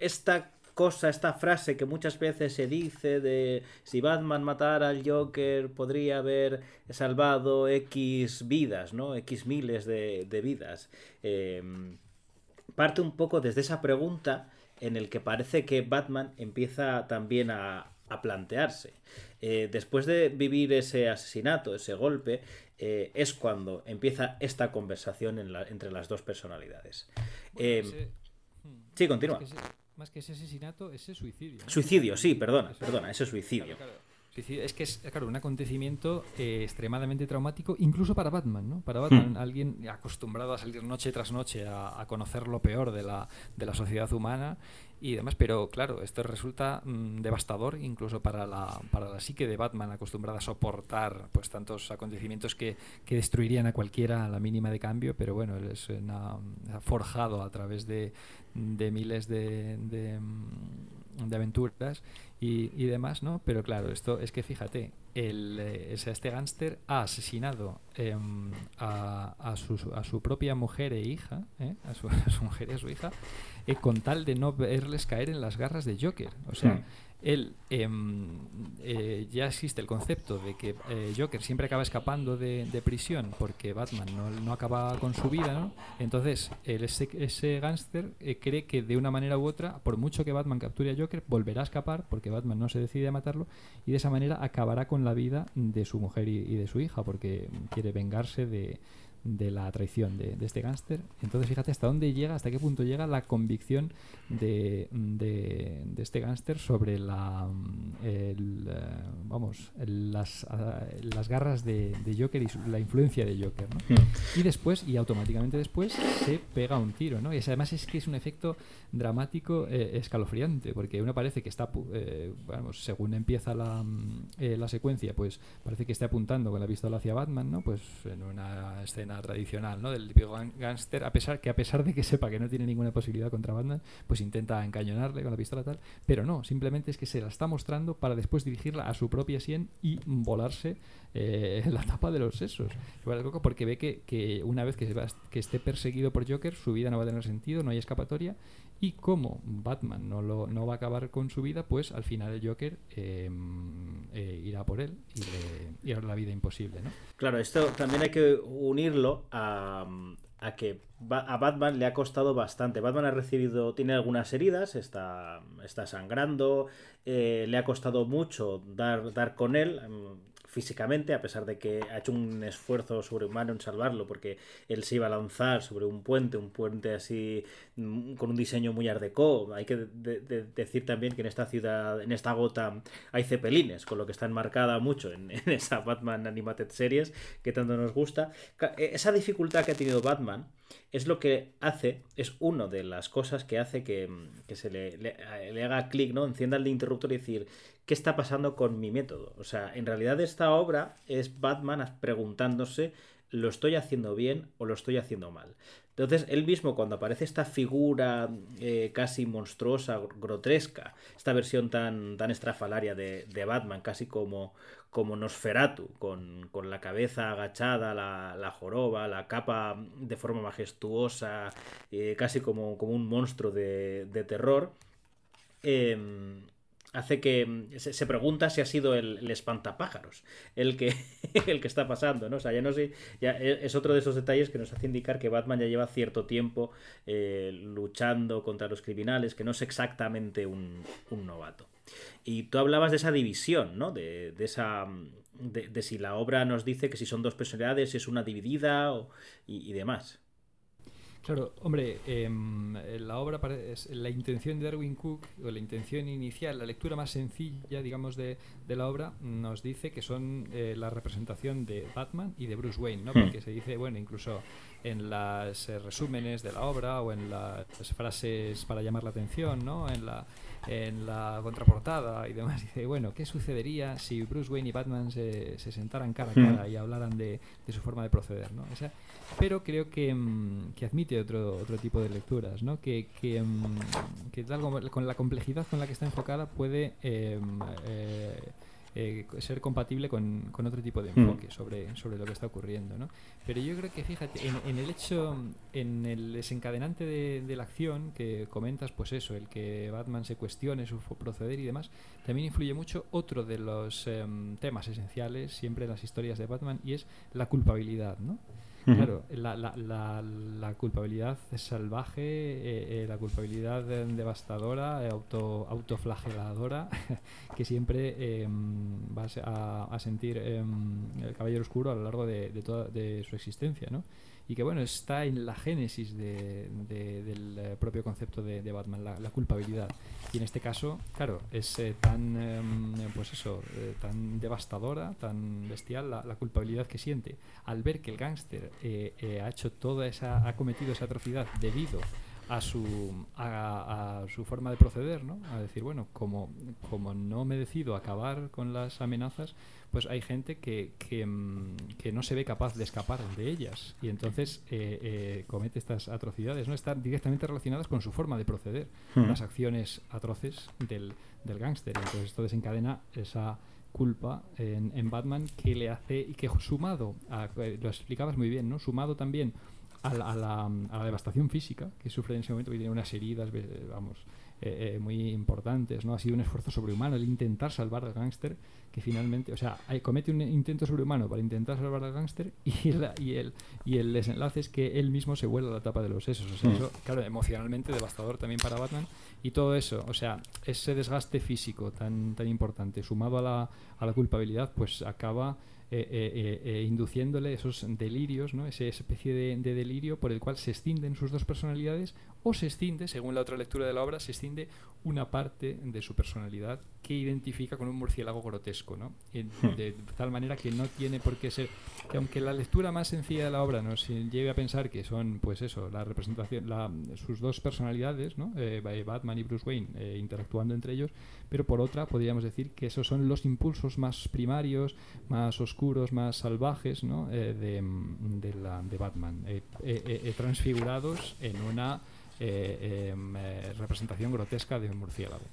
esta cosa, esta frase que muchas veces se dice de si Batman matara al Joker podría haber salvado X vidas, ¿no? X miles de, vidas. Em, parte un poco desde esa pregunta en el que parece que Batman empieza también a, a plantearse. Eh, después de vivir ese asesinato, ese golpe, eh, es cuando empieza esta conversación entre las dos personalidades. Eh, sí, continúa. Más que, ese, asesinato, ese suicidio. Suicidio, sí, perdona, perdona, ese suicidio. Es que es, claro, un acontecimiento extremadamente traumático, incluso para Batman, ¿no? Para Batman, hmm. alguien acostumbrado a salir noche tras noche a, a, conocer lo peor de la, de la sociedad humana y demás, pero claro, esto resulta mm, devastador incluso para la, para la psique de Batman acostumbrada a soportar pues tantos acontecimientos que, que destruirían a cualquiera a la mínima de cambio, pero bueno, él es una, forjado a través de, de miles de, de, mm, aventuras y, demás, ¿no? Pero claro, esto es que fíjate, el, eh, este gángster ha asesinado em, a, a, su, a, su, propia mujer e hija, ¿eh? a, su, a, su, mujer y a su hija, eh, con tal de no verles caer en las garras de Joker. O sea, él em, eh, ya existe el concepto de que eh, Joker siempre acaba escapando de, prisión porque Batman no, acaba con su vida, ¿no? Entonces, ese, ese gángster eh, cree que de una manera u otra, por mucho que Batman capture a Joker, volverá a escapar porque Batman no se decide a matarlo y de esa manera acabará con la vida de su mujer y de su hija porque quiere vengarse de, de la traición de, este gángster. Entonces, fíjate hasta dónde llega, hasta qué punto llega la convicción de, de, este gángster sobre la, el, eh, vamos, las, eh, las garras de, Joker y la influencia de Joker. ¿no? Hmm. Y después, y automáticamente después, se pega un tiro. ¿no? Y además es que es un efecto dramático eh, escalofriante, porque uno parece que está, vamos, según empieza la, la secuencia, pues parece que está apuntando con la pistola hacia Batman, ¿no? Pues en una escena tradicional, ¿no? Del típico gángster, a pesar que a pesar de que sepa que no tiene ninguna posibilidad contra Batman, pues intenta encañonarle con la pistola tal, pero no, simplemente es que se la está mostrando para después dirigirla a su propia sien y volarse eh, la tapa de los sesos. Porque ve que, que una vez que, se va, que esté perseguido por Joker, su vida no va a tener sentido, no hay escapatoria y como Batman no, lo, no va a acabar con su vida, pues al final el Joker em, eh, irá por él y le hará la vida imposible, ¿no? Claro, esto también hay que unirlo a, a que a Batman le ha costado bastante. Batman ha recibido, tiene algunas heridas, está, está sangrando, eh, le ha costado mucho dar, dar con él. Físicamente, a pesar de que ha hecho un esfuerzo sobrehumano en salvarlo, porque él se iba a lanzar sobre un puente, un puente así mm, con un diseño muy art Hay que decir también que en esta ciudad, en esta gota, hay cepelines, con lo que está enmarcada mucho en, esa Batman Animated Series que tanto nos gusta. E, esa dificultad que ha tenido Batman es lo que hace, es una de las cosas que hace que, se le, le, haga clic, ¿no? Encienda el interruptor y decir, ¿qué está pasando con mi método? O sea, en realidad esta obra es Batman preguntándose, ¿lo estoy haciendo bien o lo estoy haciendo mal? Entonces, él mismo, cuando aparece esta figura eh, casi monstruosa, grotesca, esta versión tan, tan estrafalaria de, Batman, casi como, como Nosferatu, con, la cabeza agachada, la, joroba, la capa de forma majestuosa, eh, casi como, como, un monstruo de, de terror, em, hace que mm, se, pregunta si ha sido el, espantapájaros el que, el que está pasando, ¿no? O sea, ya no sé, ya e, es otro de esos detalles que nos hace indicar que Batman ya lleva cierto tiempo eh, luchando contra los criminales, que no es exactamente un, novato. Y tú hablabas de esa división, ¿no? De, esa... De, si la obra nos dice que si son dos personalidades, si es una dividida y demás. Claro, hombre, em, la obra, es, la intención de Darwin Cook, o la intención inicial, la lectura más sencilla, digamos, de, de la obra, nos dice que son eh, la representación de Batman y de Bruce Wayne, ¿no? Hmm. Porque se dice, bueno, incluso en los eh, resúmenes de la obra o en las frases para llamar la atención, ¿no? En la, en la contraportada y demás, dice, bueno, ¿qué sucedería si Bruce Wayne y Batman se, se sentaran cara a cara y hablaran de, de su forma de proceder, ¿no? O sea, pero creo que, mm, que, admite otro, otro tipo de lecturas, ¿no? que, que, mm, que con la complejidad con la que está enfocada puede em, eh, eh, ser compatible con, con, otro tipo de hmm. enfoque sobre, sobre lo que está ocurriendo. ¿no? Pero yo creo que, fíjate, en, el hecho, en el desencadenante de, de, la acción que comentas, pues eso, el que Batman se cuestione su proceder y demás, también influye mucho otro de los em, temas esenciales siempre en las historias de Batman y es la culpabilidad, ¿no? Claro, la, la, la, culpabilidad salvaje, eh, eh, la culpabilidad devastadora, eh, auto, autoflageladora, que siempre em, va a, a sentir em, el Caballero Oscuro a lo largo de, de, toda de su existencia, ¿no? Y que bueno está en la génesis de, del eh, propio concepto de, Batman, la, culpabilidad. Y en este caso, claro, es eh, tan em, pues eso, eh, tan devastadora, tan bestial la, culpabilidad que siente al ver que el gángster ha hecho toda esa, ha cometido esa atrocidad debido a su, a, su forma de proceder, ¿no? A decir, bueno, como, como no me decido acabar con las amenazas, pues hay gente que, que, mm, que no se ve capaz de escapar de ellas y entonces eh, eh, comete estas atrocidades, ¿no? Están directamente relacionadas con su forma de proceder, las acciones atroces del, del gángster. Entonces esto desencadena esa culpa en, en Batman que le hace y que sumado, a, eh, lo explicabas muy bien, ¿no? Sumado también a la, a la- a la devastación física que sufre en ese momento, que tiene unas heridas, vamos, eh, eh, muy importantes, ¿no? Ha sido un esfuerzo sobrehumano el intentar salvar al gángster, que finalmente, o sea, hay- comete un intento sobrehumano para intentar salvar al gángster y, la- y, el, y el desenlace es que él mismo se vuela la tapa de los sesos. O sea, Mm. eso, claro, emocionalmente devastador también para Batman. Y todo eso, o sea, ese desgaste físico tan, tan importante, sumado a la, a la culpabilidad, pues acaba eh, eh, eh, eh, induciéndole esos delirios, ¿no? Esa especie de, de delirio por el cual se escinden sus dos personalidades o se escinde, según la otra lectura de la obra, se escinde una parte de su personalidad que identifica con un murciélago grotesco, ¿no? En- de tal manera que no tiene por qué ser, que aunque la lectura más sencilla de la obra nos lleve a pensar que son, pues eso, la representación, la, sus dos personalidades, ¿no? Eh, Batman y Bruce Wayne eh, interactuando entre ellos, pero por otra podríamos decir que esos son los impulsos más primarios, más oscuros, más salvajes, ¿no? Eh, de, de la- de Batman, eh, eh, eh, transfigurados en una eh, em, eh, representación grotesca de un murciélago.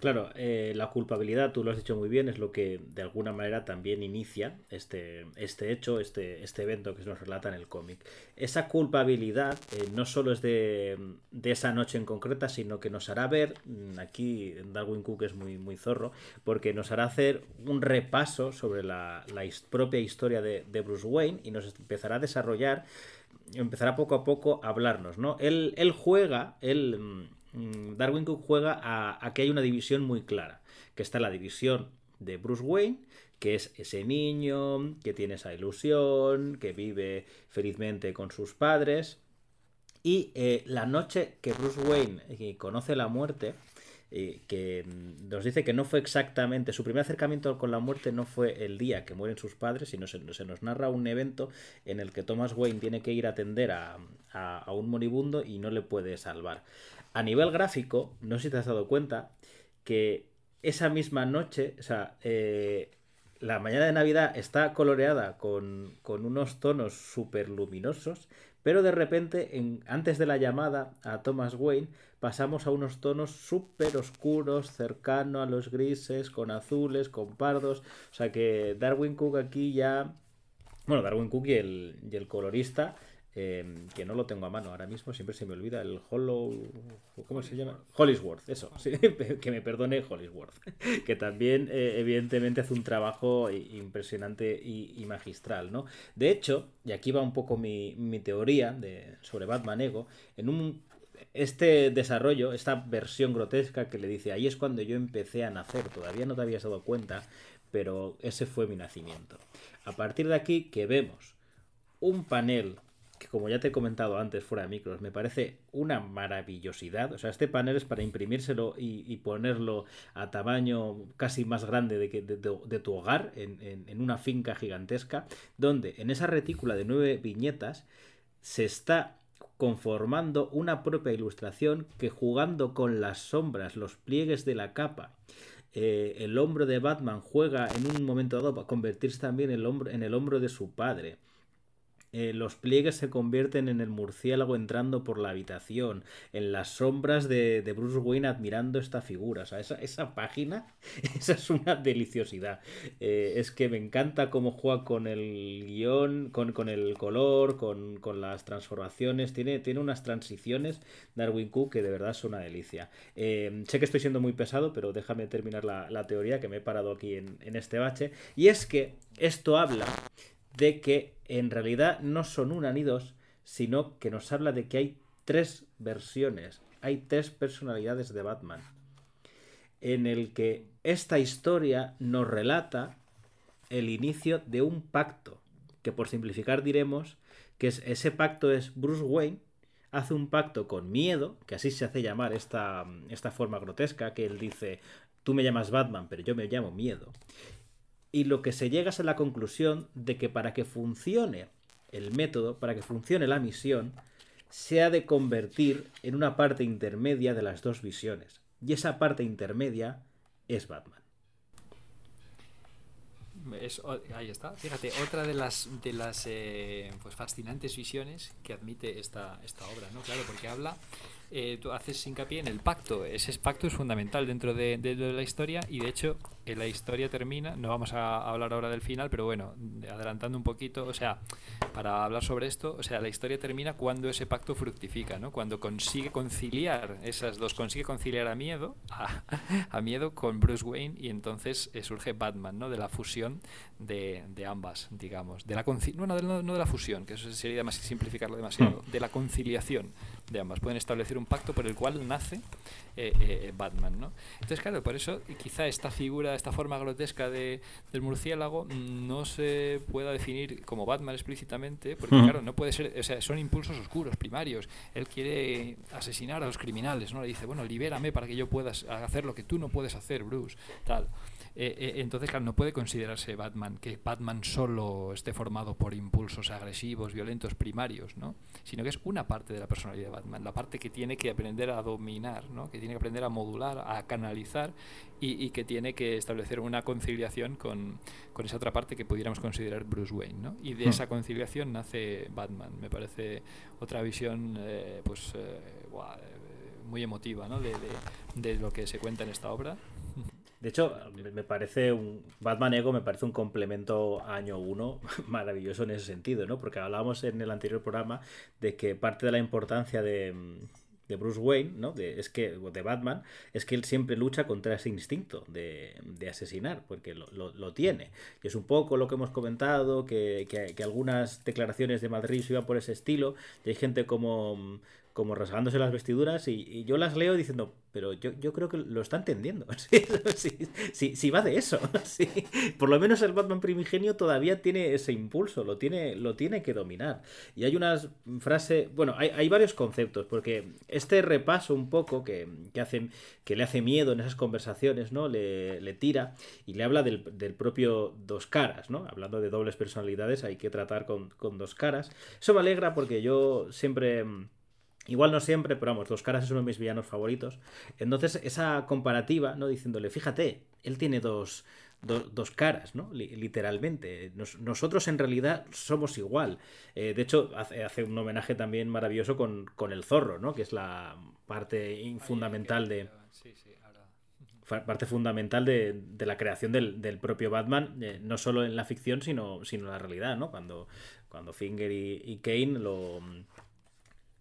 Claro, eh, la culpabilidad, tú lo has dicho muy bien, es lo que de alguna manera también inicia este, este hecho, este, este evento que se nos relata en el cómic. Esa culpabilidad no solo es de, de esa noche en concreta, sino que nos hará ver, mm, aquí Darwin Cook es muy, muy zorro, porque nos hará hacer un repaso sobre la, la propia historia de Bruce Wayne y nos empezará a desarrollar empezará poco a poco a hablarnos, ¿no? Él, él juega, él, mm, Darwin Cook juega a, que hay una división muy clara, que está la división de Bruce Wayne, que es ese niño que tiene esa ilusión, que vive felizmente con sus padres, y eh, la noche que Bruce Wayne eh, conoce la muerte, eh, que mm, nos dice que no fue exactamente, su primer acercamiento con la muerte no fue el día que mueren sus padres, sino se, se nos narra un evento en el que Thomas Wayne tiene que ir a atender a, a- un moribundo y no le puede salvar. A nivel gráfico, no sé si te has dado cuenta que esa misma noche, o sea, eh, la mañana de Navidad está coloreada con, con unos tonos súper luminosos, pero de repente, en- antes de la llamada a Thomas Wayne, pasamos a unos tonos súper oscuros, cercano a los grises, con azules, con pardos. O sea que Darwin Cook aquí ya. Bueno, Darwin Cook y el colorista, eh, que no lo tengo a mano ahora mismo, siempre se me olvida, el Hollow. ¿Cómo se llama? Hollisworth, eso. que me perdone Hollisworth. Que también, eh, evidentemente, hace un trabajo impresionante y, magistral, ¿no? De hecho, y aquí va un poco mi, mi teoría sobre Batman Ego, en un este desarrollo, esta versión grotesca que le dice, ahí es cuando yo empecé a nacer, todavía no te habías dado cuenta, pero ese fue mi nacimiento. A partir de aquí que vemos un panel que como ya te he comentado antes fuera de micros, me parece una maravillosidad. O sea, este panel es para imprimírselo y, y ponerlo a tamaño casi más grande de, que, de, tu hogar, en, en- una finca gigantesca, donde en esa retícula de nueve viñetas se está conformando una propia ilustración que jugando con las sombras, los pliegues de la capa, eh, el hombro de Batman juega en un momento dado para convertirse también el hombro, en el hombro de su padre. Eh, los pliegues se convierten en el murciélago entrando por la habitación, en las sombras de, de Bruce Wayne admirando esta figura. O sea, esa, esa página, esa es una deliciosidad. Eh, es que me encanta cómo juega con el guion, con, con el color, con, con las transformaciones. Tiene, tiene unas transiciones, Darwin Cook, que de verdad son una delicia. Eh, sé que estoy siendo muy pesado, pero déjame terminar la, la teoría que me he parado aquí en, en este bache. Y es que esto habla de que en realidad no son una ni dos, sino que nos habla de que hay tres versiones, hay tres personalidades de Batman, en el que esta historia nos relata el inicio de un pacto, que por simplificar diremos que es, ese pacto es Bruce Wayne hace un pacto con miedo, que así se hace llamar esta, esta forma grotesca, que él dice, tú me llamas Batman, pero yo me llamo miedo y lo que se llega es a la conclusión de que para que funcione el método, para que funcione la misión, se ha de convertir en una parte intermedia de las dos visiones. Y esa parte intermedia es Batman. Ahí está. Fíjate, otra de las de las eh, pues fascinantes visiones que admite esta, esta obra, ¿no? Claro, porque habla eh, tú haces hincapié en el pacto. Ese pacto es fundamental dentro de, de la historia y de hecho la historia termina, no vamos a hablar ahora del final, pero bueno, adelantando un poquito, o sea, para hablar sobre esto, o sea, la historia termina cuando ese pacto fructifica, ¿no? Cuando consigue conciliar esas dos, consigue conciliar a miedo, a, miedo con Bruce Wayne y entonces eh, surge Batman, ¿no? De la fusión de, de ambas, digamos, de la no, no, no, de la fusión, que eso sería más simplificarlo demasiado, hmm. de la conciliación de ambas. Pueden establecer un pacto por el cual nace eh, eh, Batman, ¿no? Entonces, claro, por eso quizá esta figura esta forma grotesca de, del murciélago no se pueda definir como Batman explícitamente, porque claro, no puede ser, o sea, son impulsos oscuros, primarios. Él quiere asesinar a los criminales, ¿no? Le dice, bueno, libérame para que yo pueda hacer lo que tú no puedes hacer, Bruce, tal. Eh, eh, entonces, claro, no puede considerarse Batman que Batman solo esté formado por impulsos agresivos, violentos, primarios, ¿no? Sino que es una parte de la personalidad de Batman, la parte que tiene que aprender a dominar, ¿no? Que tiene que aprender a modular, a canalizar y, que tiene que establecer una conciliación con, con, esa otra parte que pudiéramos considerar Bruce Wayne, ¿no? Y de hmm. esa conciliación nace Batman. Me parece otra visión, eh, pues, muy emotiva, ¿no? De, de, de lo que se cuenta en esta obra. De hecho, me parece un. Batman Ego me parece un complemento año 1 maravilloso en ese sentido, ¿no? Porque hablábamos en el anterior programa de que parte de la importancia de, de Bruce Wayne, ¿no? De, es que, de Batman, es que él siempre lucha contra ese instinto de, de asesinar, porque lo, lo, tiene. Y es un poco lo que hemos comentado, que, que, que algunas declaraciones de Madrid iban por ese estilo, y hay gente como como rasgándose las vestiduras y, yo las leo diciendo, pero yo, yo creo que lo está entendiendo. Sí, sí, va de eso. Por lo menos el Batman primigenio todavía tiene ese impulso, lo tiene, lo tiene que dominar. Y hay una frase, bueno, hay, hay varios conceptos, porque este repaso un poco que, que, que le hace miedo en esas conversaciones, ¿no? Le, le tira y le habla del, del, propio dos caras, ¿no? Hablando de dobles personalidades, hay que tratar con, con dos caras. Eso me alegra porque yo siempre Igual no siempre, pero vamos, Dos Caras es uno de mis villanos favoritos. Entonces, esa comparativa, ¿no? Diciéndole, fíjate, él tiene dos, dos caras, ¿no? literalmente. nosotros en realidad somos igual. Eh, de hecho, hace, un homenaje también maravilloso con, con, el zorro, ¿no? Que es la parte fundamental de. Parte fundamental de, de la creación del, del propio Batman, eh, no solo en la ficción, sino, sino en la realidad, ¿no? Cuando, cuando Finger y, y Kane lo,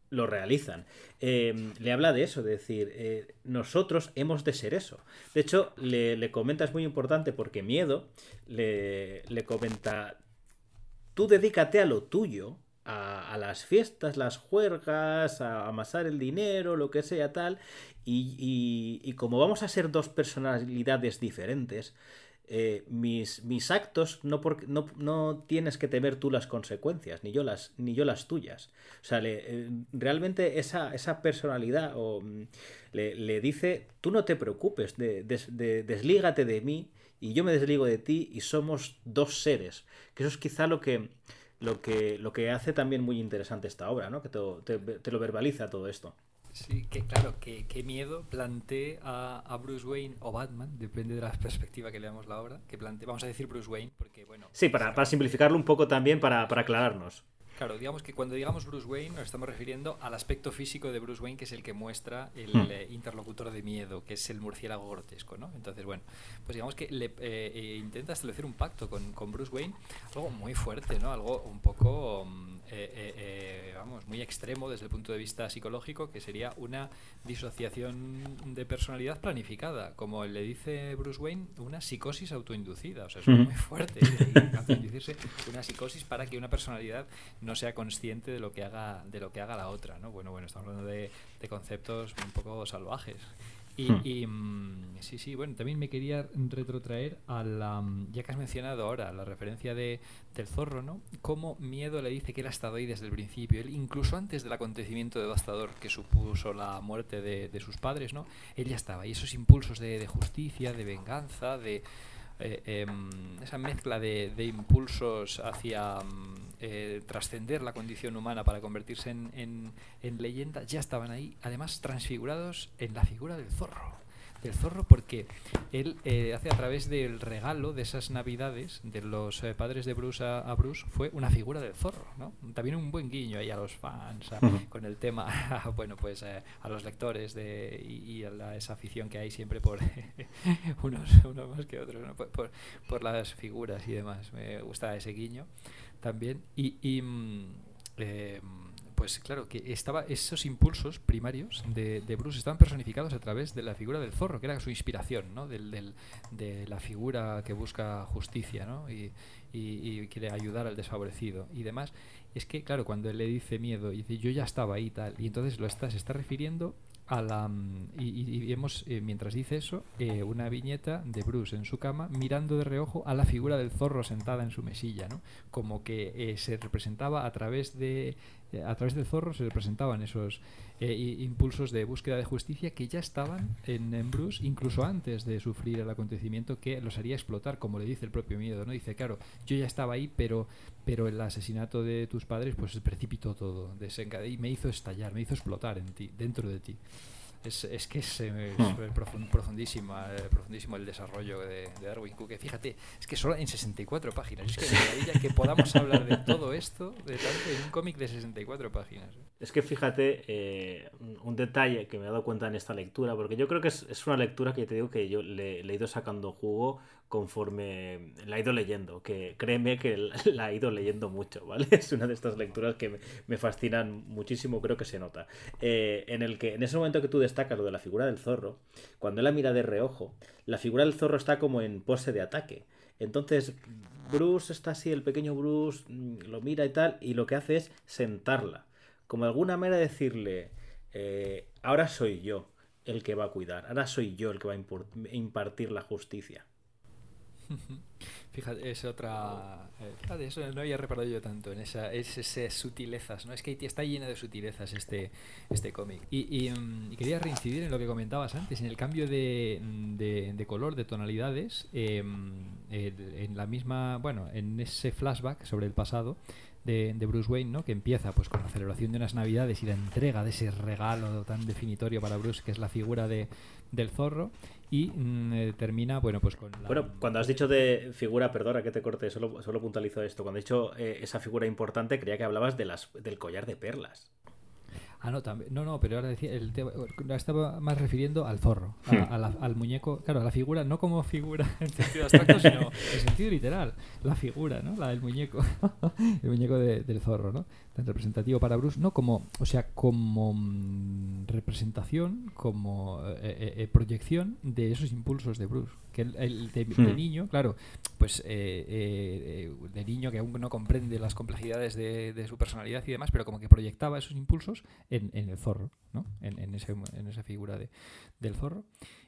lo realizan. Eh, le habla de eso, de decir, eh, nosotros hemos de ser eso. De hecho, le, le comenta, es muy importante porque Miedo le, le comenta, tú dedícate a lo tuyo, a, las fiestas, las juergas, a amasar el dinero, lo que sea tal, y, y como vamos a ser dos personalidades diferentes, eh, mis, mis, actos no, no, no, tienes que temer tú las consecuencias, ni yo las, ni yo las tuyas. O sea, eh, realmente esa, esa personalidad mm, le, le, dice, tú no te preocupes, de, deslígate de mí y yo me desligo de ti y somos dos seres. Que eso es quizá lo que, lo que, lo que hace también muy interesante esta obra, ¿no? que te lo verbaliza todo esto. Sí, que claro, que, qué miedo plantee a, Bruce Wayne o Batman, depende de la perspectiva que leamos la obra, que plantee, vamos a decir Bruce Wayne, porque bueno... Sí, para, para simplificarlo un poco también, para, para aclararnos. Claro, digamos que cuando digamos Bruce Wayne nos estamos refiriendo al aspecto físico de Bruce Wayne, que es el que muestra el hmm. eh, interlocutor de miedo, que es el murciélago grotesco, ¿no? Entonces, bueno, pues digamos que le, eh, eh, intenta establecer un pacto con, con, Bruce Wayne, algo muy fuerte, ¿no? Algo un poco... Mm, eh, eh, vamos, muy extremo desde el punto de vista psicológico, que sería una disociación de personalidad planificada, como le dice Bruce Wayne, una psicosis autoinducida, o sea, es muy fuerte, una psicosis para que una personalidad no sea consciente de lo que haga, de lo que haga la otra, ¿no? Bueno, bueno, estamos hablando de, de conceptos un poco salvajes. Y, hmm. mm, sí, sí, bueno, también me quería retrotraer a la, mm, ya que has mencionado ahora la referencia de, del zorro, ¿no? Cómo Miedo le dice que él ha estado ahí desde el principio, él incluso antes del acontecimiento devastador que supuso la muerte de, de sus padres, ¿no? Él ya estaba ahí, esos impulsos de, de justicia, de venganza, de, eh, em, esa mezcla de, impulsos hacia mm, eh, trascender la condición humana para convertirse en, en, leyenda ya estaban ahí, además transfigurados en la figura del zorro del zorro porque él eh, hace a través del regalo de esas navidades de los eh, padres de Bruce a, Bruce fue una figura del zorro, ¿no? También un buen guiño ahí a los fans, con el tema, bueno, pues eh, a los lectores de, y, a esa afición que hay siempre por unos, unos, más que otros, por, por, las figuras y demás. Me gusta ese guiño también. Y, y mm, pues claro, que estaba esos impulsos primarios de, Bruce estaban personificados a través de la figura del zorro, que era su inspiración, ¿no? Del, de la figura que busca justicia ¿no? y, quiere ayudar al desfavorecido y demás. Es que, claro, cuando él le dice miedo y dice yo ya estaba ahí y tal, y entonces lo está, se está refiriendo a la, mm, y, vemos, eh, mientras dice eso, eh, una viñeta de Bruce en su cama mirando de reojo a la figura del zorro sentada en su mesilla, ¿no? Como que eh, se representaba a través de a través del zorro se representaban esos impulsos de búsqueda de justicia que ya estaban en, Bruce incluso antes de sufrir el acontecimiento que los haría explotar, como le dice el propio miedo, ¿no? Dice, claro, yo ya estaba ahí, pero, pero el asesinato de tus padres pues precipitó todo, y me hizo estallar, me hizo explotar en ti, dentro de ti. Es, es que es, hmm. profundísimo, eh, profundísimo el desarrollo de, Darwin Cook. Fíjate, es que solo en 64 páginas. Es que maravilla que podamos hablar de todo esto de tanto en un cómic de 64 páginas. Es que fíjate, eh, un detalle que me he dado cuenta en esta lectura, porque yo creo que es, es una lectura que te digo que yo le, le, he ido sacando jugo conforme la he ido leyendo, que créeme que la he ido leyendo mucho, ¿vale? Es una de estas lecturas que me, fascinan muchísimo, creo que se nota. Eh, en el que, en ese momento que tú destacas lo de la figura del zorro, cuando él la mira de reojo, la figura del zorro está como en pose de ataque. Entonces, Bruce está así, el pequeño Bruce mm, lo mira y tal, y lo que hace es sentarla. Como de alguna manera decirle, eh, ahora soy yo el que va a cuidar, ahora soy yo el que va a impartir la justicia. Fíjate, es otra. Eh, eso no había reparado yo tanto en esa, esas sutilezas, ¿no? Es que está lleno de sutilezas este, este cómic. Y, mm, quería reincidir en lo que comentabas antes, en el cambio de, de, color, de tonalidades, em, en la misma. Bueno, en ese flashback sobre el pasado. De, de, Bruce Wayne, ¿no? que empieza pues con la celebración de unas navidades y la entrega de ese regalo tan definitorio para Bruce, que es la figura de, del zorro, y mm, eh, termina, bueno, pues con... Bueno, cuando has dicho de figura, perdona que te corte, solo, solo puntualizo esto, cuando he dicho eh, esa figura importante creía que hablabas de las, del collar de perlas. Ah, no, también, no, no, pero ahora decía, el estaba más refiriendo al zorro, hmm. al muñeco, claro, a la figura, no como figura en sentido abstracto, sino en sentido literal, la figura, ¿no? La del muñeco, el muñeco del zorro, ¿no? Representativo para Bruce, no como, o sea, como mm, representación, como eh, eh, eh, proyección de esos impulsos de Bruce que el, de, hmm. niño, claro, pues eh, eh, de niño que aún no comprende las complejidades de, su personalidad y demás, pero como que proyectaba esos impulsos en, el zorro, ¿no? En, en, esa figura de, del zorro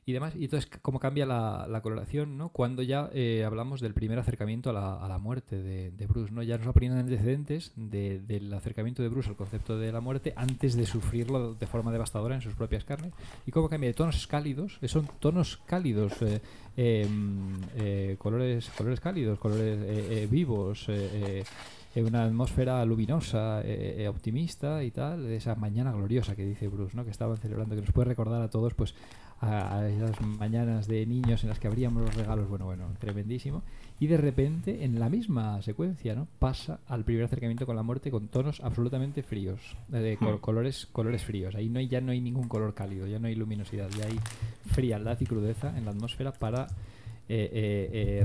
y demás. Y entonces, cómo cambia la, coloración, ¿no? Cuando ya eh, hablamos del primer acercamiento a la, a la muerte de, Bruce, ¿no? Ya nos ponen antecedentes del acercamiento de Bruce al concepto de la muerte antes de sufrirlo de forma devastadora en sus propias carnes. Y cómo cambia de tonos cálidos, son tonos cálidos, eh, em, eh, colores, colores cálidos, colores vivos, una atmósfera luminosa, optimista y tal, de esa mañana gloriosa que dice Bruce, ¿no? que estaban celebrando, que nos puede recordar a todos pues a, esas mañanas de niños en las que abríamos los regalos, bueno, bueno, tremendísimo. Y de repente, en la misma secuencia, ¿no? Pasa al primer acercamiento con la muerte con tonos absolutamente fríos, de hmm. colores, colores fríos. Ahí no hay, ya no hay ningún color cálido, ya no hay luminosidad, ya hay frialdad y crudeza en la atmósfera para eh, eh, eh,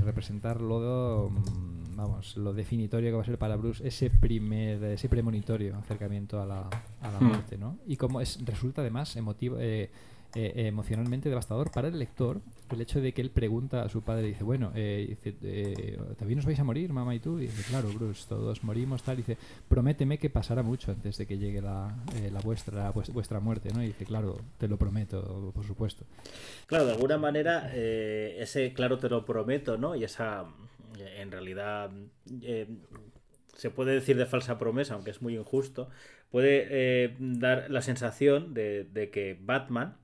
representar lo, mm, vamos, lo definitorio que va a ser para Bruce ese primer, ese premonitorio acercamiento a la, a la hmm. muerte, ¿no? Y como es, resulta además emotivo, eh, emocionalmente devastador para el lector el hecho de que él pregunta a su padre, dice, bueno, eh, eh, ¿también os vais a morir, mamá y tú? Y dice, claro, Bruce, todos morimos, tal. Dice, prométeme que pasará mucho antes de que llegue la, la vuestra, vuestra muerte, ¿no? Y dice, claro, te lo prometo, por supuesto. Claro, de alguna manera, ese, claro, te lo prometo, ¿no? Y esa, en realidad, se puede decir de falsa promesa, aunque es muy injusto, puede dar la sensación de que Batman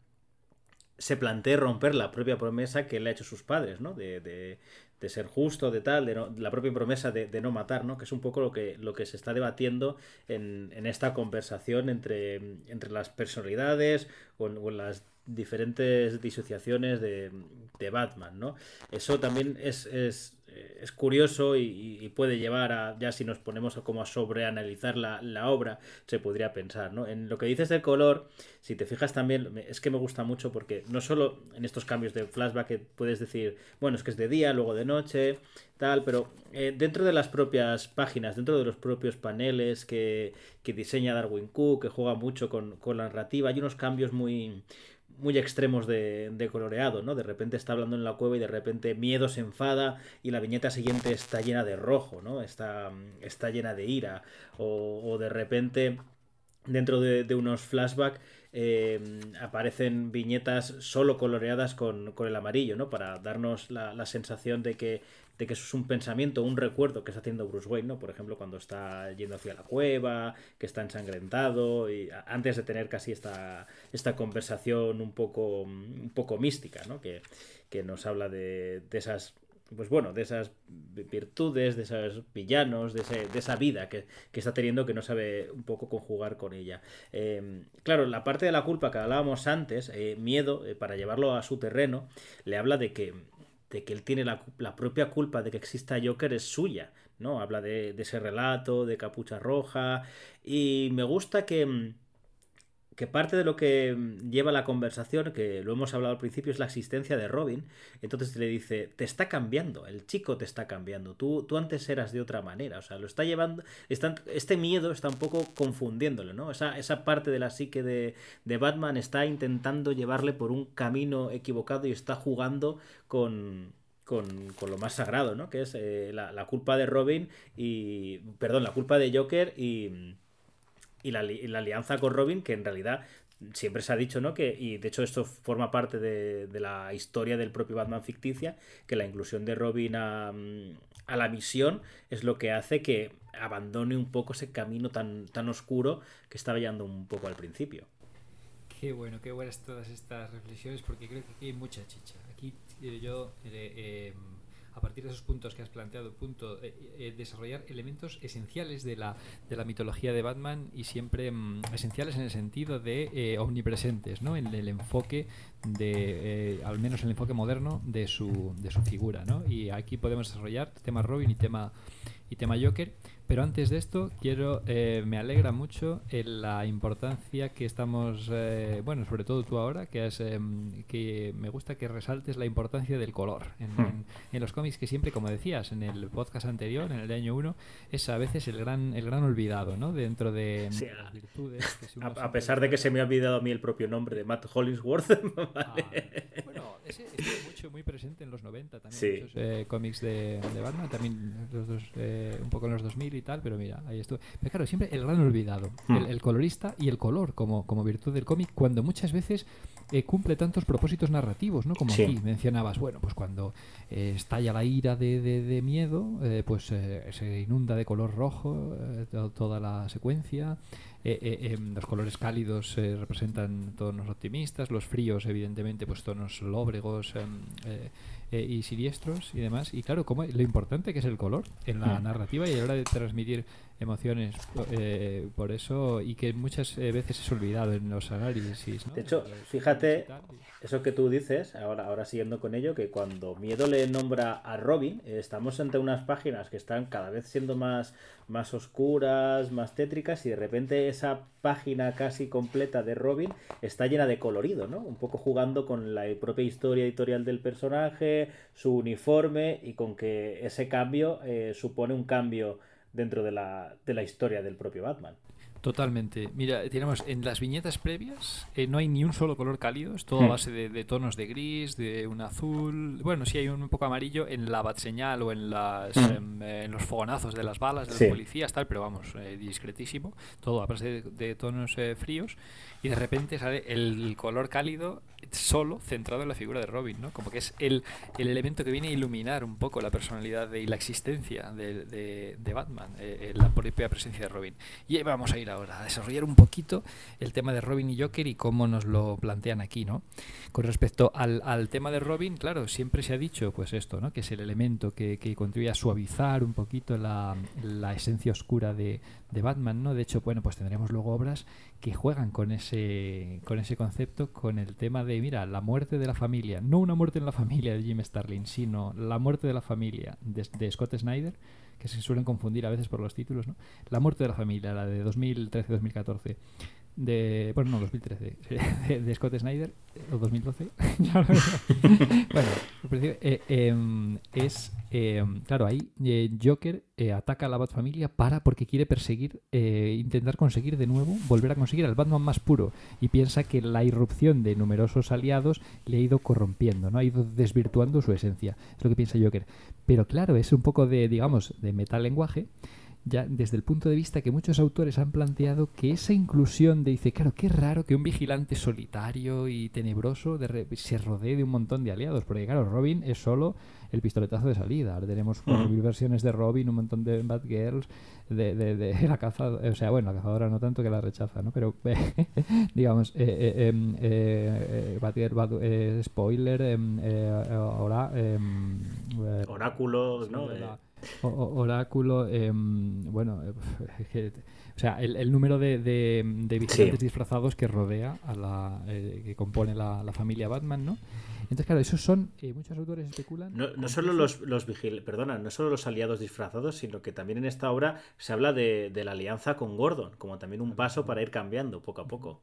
se plantee romper la propia promesa que le ha hecho sus padres, ¿no? De, de, de ser justo, de tal, de, la propia promesa de, no matar, ¿no? Que es un poco lo que, lo que se está debatiendo en, en esta conversación entre, entre las personalidades o en, las diferentes disociaciones de, de, Batman, ¿no? Eso también es, es, es curioso y, puede llevar a, ya si nos ponemos a como a sobreanalizar la, la obra, se podría pensar, ¿no? En lo que dices del color, si te fijas también, es que me gusta mucho porque no solo en estos cambios de flashback que puedes decir, bueno, es que es de día, luego de noche, tal, pero eh, dentro de las propias páginas, dentro de los propios paneles que, que diseña Darwin Cook, que juega mucho con, con la narrativa, hay unos cambios muy muy extremos de, de, coloreado, ¿no? De repente está hablando en la cueva y de repente miedo se enfada y la viñeta siguiente está llena de rojo, ¿no? Está, está llena de ira. O, o de repente, dentro de, de unos flashbacks, eh, aparecen viñetas solo coloreadas con, con, el amarillo, ¿no? Para darnos la, la sensación de que, de que eso es un pensamiento, un recuerdo que está haciendo Bruce Wayne, ¿no? Por ejemplo, cuando está yendo hacia la cueva, que está ensangrentado, y antes de tener casi esta, esta conversación un poco, un poco mística, ¿no? Que, que nos habla de, de esas pues bueno, de esas virtudes, de esos villanos, de, ese, de esa vida que, que, está teniendo que no sabe un poco conjugar con ella. Eh, claro, la parte de la culpa que hablábamos antes, eh, miedo, eh, para llevarlo a su terreno, le habla de que, de que él tiene la, propia culpa de que exista Joker es suya, ¿no? Habla de, de ese relato, de capucha roja, y me gusta que que parte de lo que lleva la conversación, que lo hemos hablado al principio, es la existencia de Robin. Entonces le dice, te está cambiando, el chico te está cambiando, tú, tú antes eras de otra manera, o sea, lo está llevando, está, este miedo está un poco confundiéndolo, ¿no? Esa, esa parte de la psique de, de, Batman está intentando llevarle por un camino equivocado y está jugando con... Con, con lo más sagrado, ¿no? Que es eh, la, la culpa de Robin y. Perdón, la culpa de Joker y y la, y la, alianza con Robin, que en realidad siempre se ha dicho, ¿no? Que, y de hecho esto forma parte de, de la historia del propio Batman ficticia, que la inclusión de Robin a, a, la misión es lo que hace que abandone un poco ese camino tan, tan oscuro que estaba llevando un poco al principio. Qué bueno, qué buenas todas estas reflexiones, porque creo que aquí hay mucha chicha. Aquí eh, yo... Eh, eh, a partir de esos puntos que has planteado, punto, eh, eh, desarrollar elementos esenciales de la, de la mitología de Batman y siempre mm, esenciales en el sentido de eh, omnipresentes, ¿no? En el enfoque de, al menos el enfoque moderno de su, de su figura, ¿no? Y aquí podemos desarrollar tema Robin y tema, y tema Joker. Pero antes de esto, quiero, eh, me alegra mucho eh, la importancia que estamos, eh, bueno, sobre todo tú ahora, que, es, que me gusta que resaltes la importancia del color en, Hmm. en, en, los cómics, que siempre, como decías en el podcast anterior, en el de año 1, es a veces el gran, el gran olvidado, ¿no? Dentro de, sí, las virtudes. Que si a, a, pesar de que se me ha olvidado a mí el propio nombre de Matt Hollingsworth. ¿vale? ah, bueno, ese estuvo mucho, muy presente en los 90 también, sí. muchos cómics de, de, Batman, también los dos, un poco en los 2000 y tal, pero mira, ahí estuvo. Pero claro, siempre el gran olvidado, Hmm. el, el, colorista y el color como, como virtud del cómic, cuando muchas veces eh, cumple tantos propósitos narrativos, ¿no? Como sí. aquí mencionabas, bueno, pues cuando eh, estalla la ira de, de, de miedo, eh, pues se inunda de color rojo toda la secuencia. Los colores cálidos representan tonos optimistas, los fríos, evidentemente, pues tonos lóbregos em, eh, y siniestros y demás. Y claro, como lo importante que es el color en la Mm. narrativa y a la hora de transmitir emociones eh, por eso y que muchas eh, veces es olvidado en los análisis. ¿no? De hecho, fíjate, eso que tú dices, ahora, ahora siguiendo con ello, que cuando Miedo le nombra a Robin, eh, estamos entre unas páginas que están cada vez siendo más, más oscuras, más tétricas, y de repente esa página casi completa de Robin está llena de colorido, ¿no? Un poco jugando con la propia historia editorial del personaje, su uniforme, y con que ese cambio eh, supone un cambio dentro de la, de la historia del propio Batman. Totalmente. Mira, tenemos en las viñetas previas eh, no hay ni un solo color cálido, es todo a base de, de, tonos de gris, de un azul. Bueno, sí hay un, poco amarillo en la bat señal o en, las, en, en, los fogonazos de las balas de los sí. policías, tal, pero vamos, eh, discretísimo. Todo a base de, de tonos eh, fríos y de repente sale el color cálido solo centrado en la figura de Robin, ¿no? Como que es el, el elemento que viene a iluminar un poco la personalidad de, y la existencia de, de, Batman, eh, la propia presencia de Robin. Y vamos a ir ahora, a desarrollar un poquito el tema de Robin y Joker y cómo nos lo plantean aquí, ¿no? Con respecto al, al tema de Robin, claro, siempre se ha dicho, pues esto, ¿no? Que es el elemento que, que contribuye a suavizar un poquito la, la esencia oscura de, de Batman, ¿no? De hecho, bueno, pues tendremos luego obras que juegan con ese, con ese concepto, con el tema de, mira, la muerte de la familia, no una muerte en la familia de Jim Starlin, sino la muerte de la familia de, de Scott Snyder, que se suelen confundir a veces por los títulos, ¿no? La muerte de la familia, la de 2013-2014 de bueno no 2013 de, Scott Snyder o 2012 bueno eh, eh, es eh, claro ahí eh, Joker eh, ataca a la Batfamilia para porque quiere perseguir eh, intentar conseguir de nuevo volver a conseguir al Batman más puro y piensa que la irrupción de numerosos aliados le ha ido corrompiendo no ha ido desvirtuando su esencia es lo que piensa Joker pero claro es un poco de digamos de metalenguaje ya desde el punto de vista que muchos autores han planteado que esa inclusión de dice, claro, qué raro que un vigilante solitario y tenebroso de re- se rodee de un montón de aliados, porque claro, Robin es solo el pistoletazo de salida. Ahora tenemos cuatro mil versiones de Robin, un montón de Batgirls, de, de, de la cazadora, o sea, bueno, la cazadora no tanto que la rechaza, ¿no? Pero digamos, eh, eh, em, eh, eh, Batgirl, Bat- eh, spoiler, em, eh, ahora em, eh, Oráculos, ¿no? la- oráculo, em, bueno, eh, es que- o sea, el, el número de, de, de vigilantes Sí. disfrazados que rodea a la eh, que compone la, la familia Batman, ¿no? Entonces, claro, esos son, eh, muchos autores especulan. No, solo los, los vigil- perdona, no solo los aliados disfrazados, sino que también en esta obra se habla de, de la alianza con Gordon, como también un paso para ir cambiando poco a poco.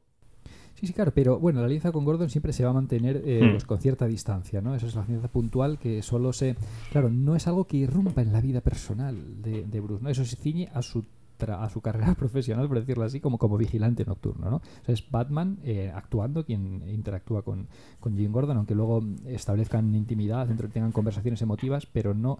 Sí, sí, claro, pero bueno, la alianza con Gordon siempre se va a mantener eh, Hmm. pues, con cierta distancia, ¿no? Eso es la alianza puntual que solo se... Claro, no es algo que irrumpa en la vida personal de, de Bruce, ¿no? Eso se ciñe a su a su carrera profesional, por decirlo así, como, como vigilante nocturno, ¿no? O sea, es Batman eh, actuando quien interactúa con, con Jim Gordon, aunque luego establezcan intimidad, entre- tengan conversaciones emotivas, pero no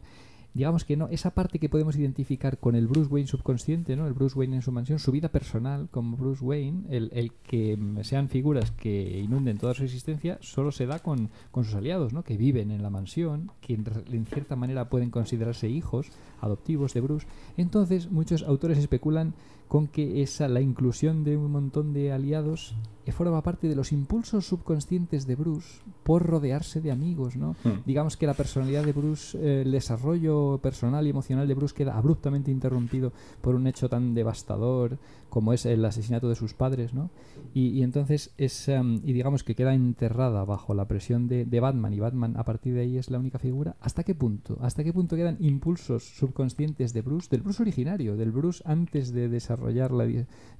digamos que no, esa parte que podemos identificar con el Bruce Wayne subconsciente, ¿no? El Bruce Wayne en su mansión, su vida personal como Bruce Wayne, el, el que mm, sean figuras que inunden toda su existencia, solo se da con, con sus aliados, ¿no? Que viven en la mansión, que en, cierta manera pueden considerarse hijos adoptivos de Bruce. Entonces, muchos autores especulan con que esa la inclusión de un montón de aliados eh, forma parte de los impulsos subconscientes de Bruce por rodearse de amigos, ¿no? Hmm. Digamos que la personalidad de Bruce, eh, el desarrollo personal y emocional de Bruce queda abruptamente interrumpido por un hecho tan devastador como es el asesinato de sus padres, ¿no? Y, entonces es, em, y digamos que queda enterrada bajo la presión de, de Batman y Batman a partir de ahí es la única figura. ¿Hasta qué punto? ¿Hasta qué punto quedan impulsos subconscientes de Bruce, del Bruce originario, del Bruce antes de desarrollar la,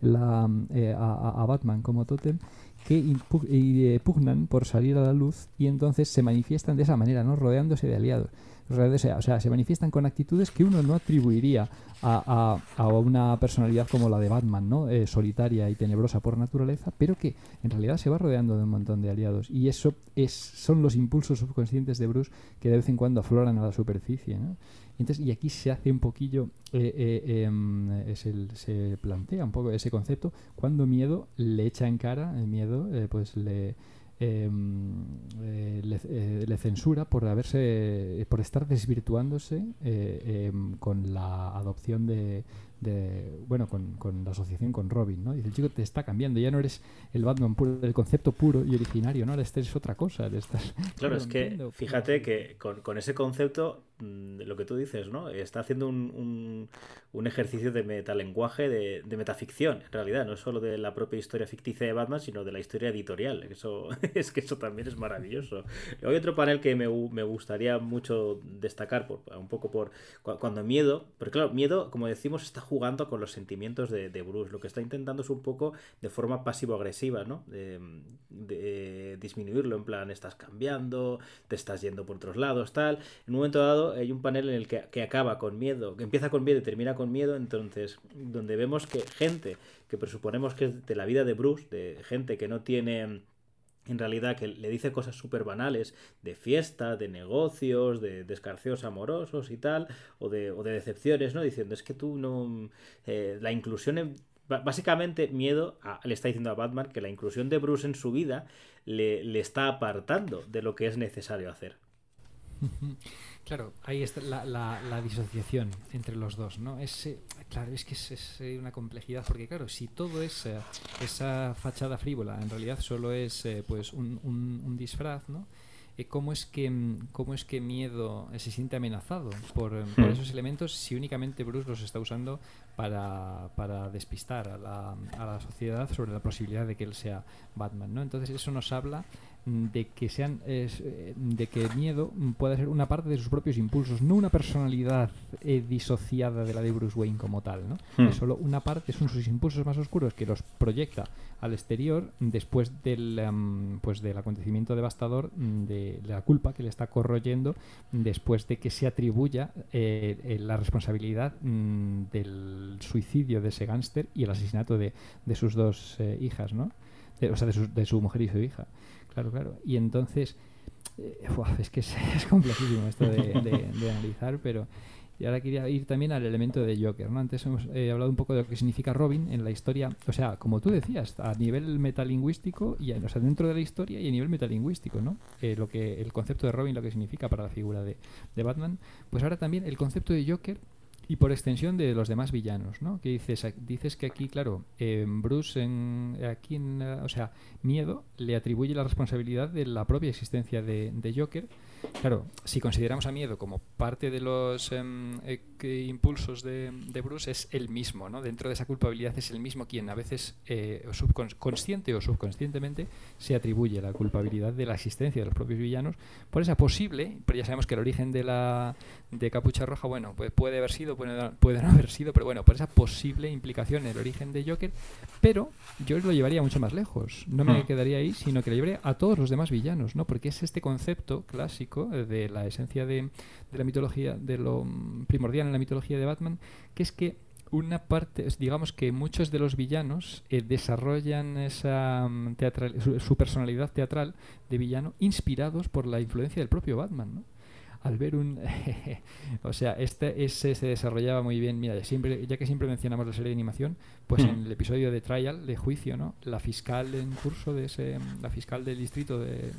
la, eh, a, Batman como tótem? que eh, pugnan por salir a la luz y entonces se manifiestan de esa manera, ¿no? rodeándose de aliados. Rodeándose- o sea, se manifiestan con actitudes que uno no atribuiría a, a- a una personalidad como la de Batman, ¿no? Eh, solitaria y tenebrosa por naturaleza, pero que en realidad se va rodeando de un montón de aliados. Y eso es, son los impulsos subconscientes de Bruce que de vez en cuando afloran a la superficie. ¿no? Entonces, y aquí se hace un poquillo, eh, eh, em, es el- se plantea un poco ese concepto, cuando miedo le echa en cara, el miedo, eh, pues le, eh, le, eh, le censura por haberse, por estar desvirtuándose eh, em, con la adopción de, de- bueno, con, con la asociación con Robin, ¿no? Dice, el chico te está cambiando, ya no eres el Batman puro, el concepto puro y originario, ¿no? Ahora este es otra cosa, le estás Claro, es que fíjate que con, con ese concepto, lo que tú dices, ¿no? Está haciendo un, un- ejercicio de metalenguaje, de, de metaficción, en realidad, no solo de la propia historia ficticia de Batman, sino de la historia editorial. Eso, es que eso también es maravilloso. Hay otro panel que me, me gustaría mucho destacar, por, un poco por cu- cuando Miedo, porque claro, Miedo, como decimos, está jugando con los sentimientos de, Bruce. Lo que está intentando es un poco de forma pasivo-agresiva, ¿no? De disminuirlo, en plan, estás cambiando, te estás yendo por otros lados, tal. En un momento dado hay un panel en el que, que acaba con miedo, que empieza con miedo y termina con miedo, entonces, donde vemos que gente que presuponemos que es de la vida de Bruce, de gente que no tiene en realidad que le dice cosas súper banales de fiesta, de negocios, de descarceos amorosos y tal, o de, o de decepciones, ¿no? Diciendo, es que tú no... eh, la inclusión en... Básicamente, miedo le está diciendo a Batman que la inclusión de Bruce en su vida le, le está apartando de lo que es necesario hacer. Claro, ahí está la, la, disociación entre los dos, ¿no? Es, claro, es que es, una complejidad, porque claro, si todo es esa fachada frívola en realidad solo es eh, pues un, un, disfraz, ¿no? Eh, ¿Cómo es, que, ¿Cómo es que miedo se siente amenazado por, por, hmm. esos elementos si únicamente Bruce los está usando para, para despistar a la, a la sociedad sobre la posibilidad de que él sea Batman? ¿no? Entonces eso nos habla de que sean eh, de que el miedo pueda ser una parte de sus propios impulsos, no una personalidad eh, disociada de la de Bruce Wayne como tal, ¿no? Hmm. Es solo una parte, son sus impulsos más oscuros que los proyecta al exterior después del em, pues del acontecimiento devastador mm, de, la culpa que le está corroyendo después de que se atribuya eh, la responsabilidad mm, del suicidio de ese gángster y el asesinato de, de sus dos hijas, ¿no? O sea, de su, de su mujer y su hija. Claro, claro. Y entonces, eh, es que es, complejísimo esto de, analizar, pero y ahora quería ir también al elemento de Joker. ¿no? Antes hemos eh, hablado un poco de lo que significa Robin en la historia, o sea, como tú decías, a nivel metalingüístico, y, o sea, dentro de la historia y a nivel metalingüístico, ¿no? Eh, lo que, el concepto de Robin, lo que significa para la figura de Batman, pues ahora también el concepto de Joker y por extensión de los demás villanos, ¿no? Que dices, dices que aquí, claro, eh, Bruce, en, aquí, en, o sea, Miedo le atribuye la responsabilidad de la propia existencia de, de Joker Claro, si consideramos a miedo como parte de los em, eh, impulsos de, Bruce, es el mismo, ¿no? Dentro de esa culpabilidad es el mismo quien a veces, eh, consciente o subconscientemente, se atribuye la culpabilidad de la existencia de los propios villanos por esa posible, pero ya sabemos que el origen de la de Capucha Roja, bueno, pues puede haber sido, puede, puede no haber sido, pero bueno, por esa posible implicación en el origen de Joker, pero yo lo llevaría mucho más lejos. No me hmm. quedaría ahí, sino que lo llevaría a todos los demás villanos, ¿no? Porque es este concepto clásico eh, de la esencia de, la mitología, de lo primordial en la mitología de Batman, que es que una parte, digamos que muchos de los villanos eh, desarrollan esa mm, teatral, su, personalidad teatral de villano inspirados por la influencia del propio Batman, ¿no? Al ver un... o sea, este ese se desarrollaba muy bien. Mira, siempre, ya que siempre mencionamos la serie de animación, pues en el episodio de Trial, de juicio, ¿no? La fiscal en curso de ese... La fiscal del distrito de,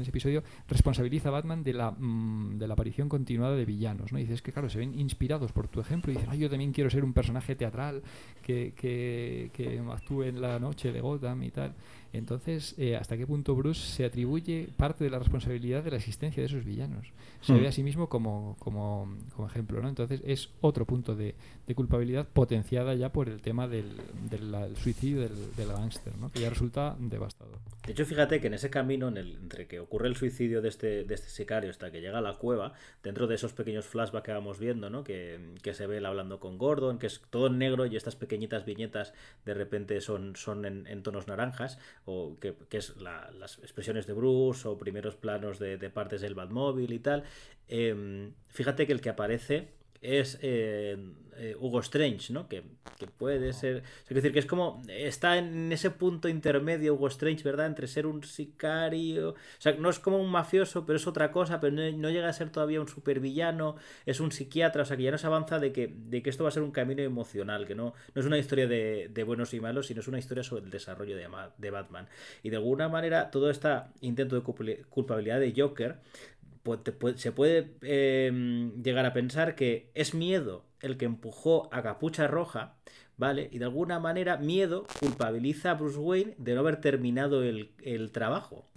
ese episodio responsabiliza a Batman de la, mm, de la aparición continuada de villanos, ¿no? Y dices que, claro, se ven inspirados por tu ejemplo y dicen, yo también quiero ser un personaje teatral que, que, que actúe en la noche de Gotham y tal. Entonces, eh, ¿hasta qué punto Bruce se atribuye parte de la responsabilidad de la existencia de esos villanos? Se ve hmm. a sí mismo como, como, como, ejemplo, ¿no? Entonces, es otro punto de, de culpabilidad potenciada ya por el tema del, del suicidio del, del gángster, ¿no? Que ya resulta devastador. De hecho, fíjate que en ese camino, en el, entre que ocurre el suicidio de este, de este sicario hasta que llega a la cueva, dentro de esos pequeños flashbacks que vamos viendo, ¿no? Que, que se ve él hablando con Gordon, que es todo en negro y estas pequeñitas viñetas de repente son, son en, en tonos naranjas, o que, es las expresiones de Bruce o primeros planos de, partes del Batmóvil y tal. Em, fíjate que el que aparece es eh, eh, Hugo Strange, ¿no? Que, puede ser. Es decir, que es como. Está en ese punto intermedio Hugo Strange, ¿verdad? Entre ser un sicario. O sea, no es como un mafioso, pero es otra cosa, pero no, llega a ser todavía un supervillano. Es un psiquiatra, o sea, que ya nos avanza de que, de que esto va a ser un camino emocional, que no, no es una historia de, buenos y malos, sino es una historia sobre el desarrollo de, de Batman. Y de alguna manera, todo este intento de culpabilidad de Joker se puede em, llegar a pensar que es miedo el que empujó a Capucha Roja, ¿vale? Y de alguna manera miedo culpabiliza a Bruce Wayne de no haber terminado el, el trabajo.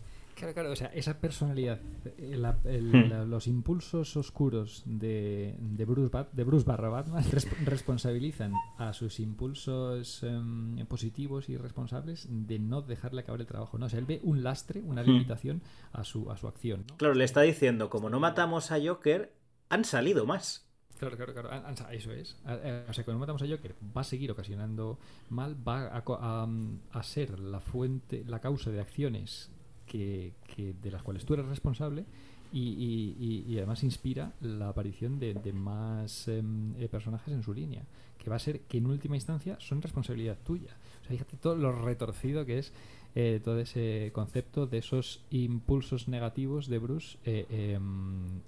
Claro, claro, o sea, esa personalidad, eh, hmm. los impulsos oscuros de, de, Bruce, de Bruce barra Batman responsabilizan a sus impulsos em, positivos y responsables de no dejarle acabar el trabajo. ¿no? O sea, él ve un lastre, una hmm. limitación a su, a su acción. Claro, le está diciendo, como no matamos a Joker, han salido más. Claro, claro, claro. Eso es. Eh, o sea, cuando matamos a Joker, va a seguir ocasionando mal, va a, a ser la fuente, la causa de acciones que, de las cuales tú eres responsable y, además inspira la aparición de, más em, eh, personajes en su línea, que va a ser que en última instancia son responsabilidad tuya. O sea, fíjate todo lo retorcido que es eh, todo ese concepto de esos impulsos negativos de Bruce eh, em,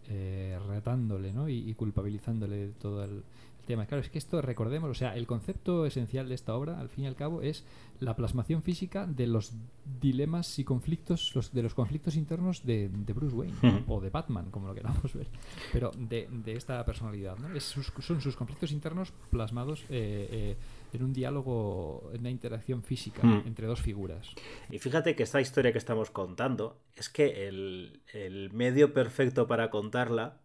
retándole ¿no? y, culpabilizándole de todo el, tema. Claro, es que esto, recordemos, o sea, el concepto esencial de esta obra, al fin y al cabo, es la plasmación física de los dilemas y conflictos, los, de los conflictos internos de, Bruce Wayne, o de Batman, como lo queramos ver, pero de, esta personalidad, ¿no? Es son sus conflictos internos plasmados eh, eh, en un diálogo, en una interacción física entre dos figuras. Y fíjate que esta historia que estamos contando es que el, el medio perfecto para contarla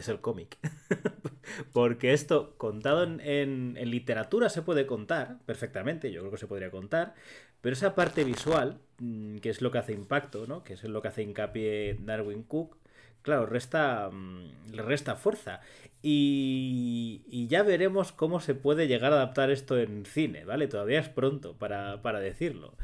es el cómic. Porque esto, contado en, literatura, se puede contar perfectamente, yo creo que se podría contar, pero esa parte visual, mm, que es lo que hace impacto, ¿no? que es lo que hace hincapié Darwin Cook, claro, resta, mm, le resta fuerza. Y, y, ya veremos cómo se puede llegar a adaptar esto en cine, ¿vale? Todavía es pronto para, para decirlo.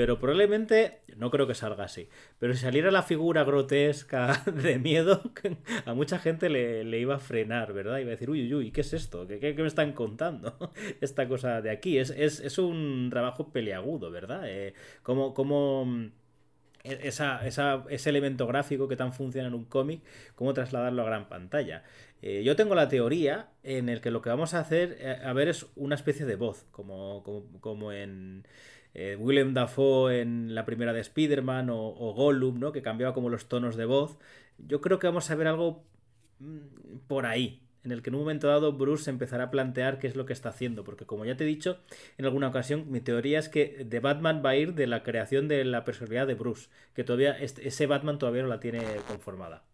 Pero probablemente, no creo que salga así, pero si saliera la figura grotesca de miedo, a mucha gente le, iba a frenar, ¿verdad? Iba a decir, uy, uy, uy, ¿qué es esto? ¿Qué, me están contando? Esta cosa de aquí. Es, es, un trabajo peliagudo, ¿verdad? Eh, como... como e, esa, ese elemento gráfico que tan funciona en un cómic, cómo trasladarlo a gran pantalla. Eh, yo tengo la teoría en el que lo que vamos a hacer, eh, a ver, es una especie de voz, como, como, como en eh, Willem Dafoe en la primera de Spider-Man o, Gollum, ¿no? Que cambiaba como los tonos de voz. Yo creo que vamos a ver algo mm, por ahí, en el que en un momento dado Bruce empezará a plantear qué es lo que está haciendo, porque como ya te he dicho en alguna ocasión, mi teoría es que de Batman va a ir de la creación de la personalidad de Bruce, que todavía ese Batman todavía no la tiene conformada.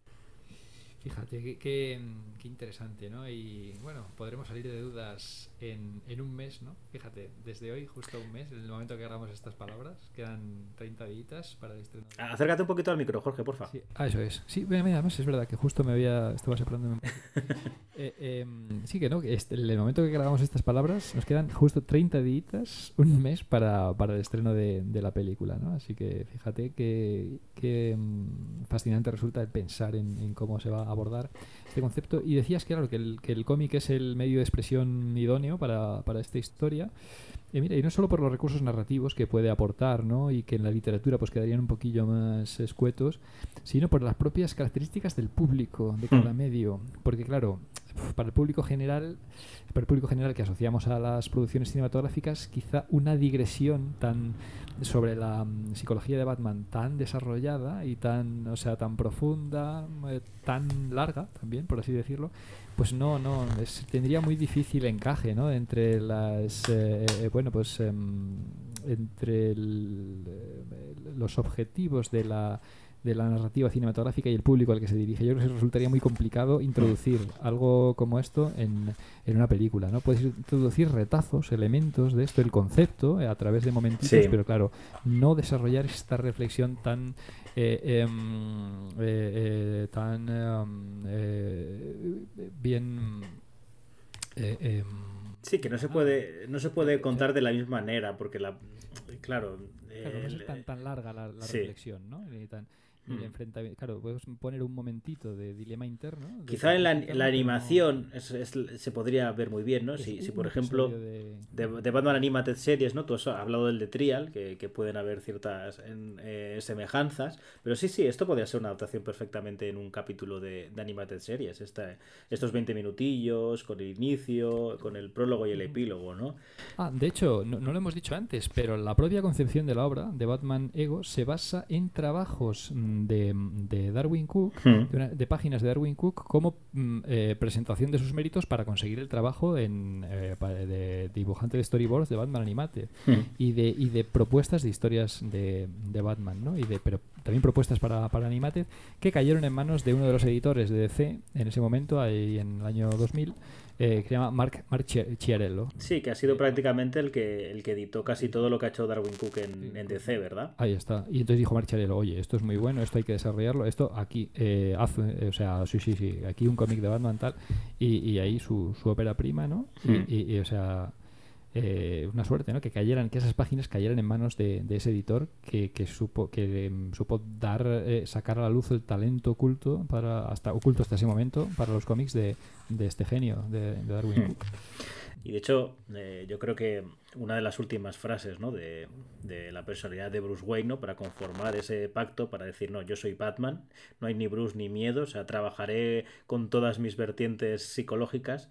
Fíjate, qué, interesante, ¿no? Y bueno, podremos salir de dudas en, en, un mes, ¿no? Fíjate, desde hoy, justo un mes, en el momento que hagamos estas palabras, quedan 30 días para el estreno. Acércate un poquito al micro, Jorge, porfa. Sí, ah, eso es. Sí, mira, mira, es verdad que justo me había. Estaba separándome. eh, em, sí, que no, que este, en el momento que grabamos estas palabras, nos quedan justo 30 días, un mes para, para el estreno de, de, la película, ¿no? Así que fíjate que, que em, fascinante resulta el pensar en, en cómo se va a abordar este concepto. Y decías, claro, que el, que el cómic es el medio de expresión idóneo para, para esta historia. Y mira, y no solo por los recursos narrativos que puede aportar, ¿no? Y que en la literatura pues quedarían un poquillo más escuetos, sino por las propias características del público de cada hmm. medio. Porque claro, para el público general, para el público general que asociamos a las producciones cinematográficas, quizá una digresión tan sobre la mm, psicología de Batman tan desarrollada y tan, o sea, tan profunda, eh, tan larga también, por así decirlo, pues no, no, tendría muy difícil encaje, ¿no? Entre las, eh, eh, bueno, pues em, entre los objetivos de la de la narrativa cinematográfica y el público al que se dirige. Yo creo que resultaría muy complicado introducir algo como esto en, en una película, ¿no? Puedes introducir retazos, elementos de esto, el concepto, eh, a través de momentitos, pero claro, no desarrollar esta reflexión tan eh, em, eh, tan em, bien Sí, que no se puede, no se puede contar de la misma manera, porque la claro, claro no es tan, tan larga la, reflexión, ¿no? Mm. Claro, puedes poner un momentito de dilema interno. Quizá en la, animación se podría ver muy bien, ¿no? Si, si por ejemplo, de... De, Batman Animated Series, ¿no? Tú has hablado del de Trial, que, pueden haber ciertas eh, semejanzas, pero sí, sí, esto podría ser una adaptación perfectamente en un capítulo de, Animated Series. Esta, estos 20 minutillos, con el inicio, con el prólogo y el epílogo, ¿no? Ah, de hecho, no, no lo hemos dicho antes, pero la propia concepción de la obra de Batman Ego se basa en trabajos de, Darwin Cook, hmm. de, páginas de Darwin Cook, como mm, eh, presentación de sus méritos para conseguir el trabajo en, eh, de dibujante de storyboards de Batman Animate hmm. y, de, y de propuestas de historias de, de Batman, ¿no? Y de, pero también propuestas para, para Animated que cayeron en manos de uno de los editores de DC en ese momento, ahí en el año 2000 eh, que se llama Mark, Mark Chiarello. Sí, que ha sido prácticamente el que, el que editó casi todo lo que ha hecho Darwin Cook en, DC, ¿verdad? Ahí está. Y entonces dijo Mark Chiarello, oye, esto es muy bueno, esto hay que desarrollarlo, esto aquí, eh, hace, o sea, sí, sí, sí, aquí un cómic de Batman tal, y, y ahí su, su ópera prima, ¿no? y, hmm. y, o sea eh, una suerte, ¿no? Que cayeran, que esas páginas cayeran en manos de, ese editor que, supo que em, supo dar, eh, sacar a la luz el talento oculto para hasta oculto hasta ese momento para los cómics de, este genio de, Darwin hmm. Cook. Y de hecho, eh, yo creo que una de las últimas frases ¿no? de, la personalidad de Bruce Wayne ¿no? para conformar ese pacto, para decir, no, yo soy Batman, no hay ni Bruce ni miedo, o sea, trabajaré con todas mis vertientes psicológicas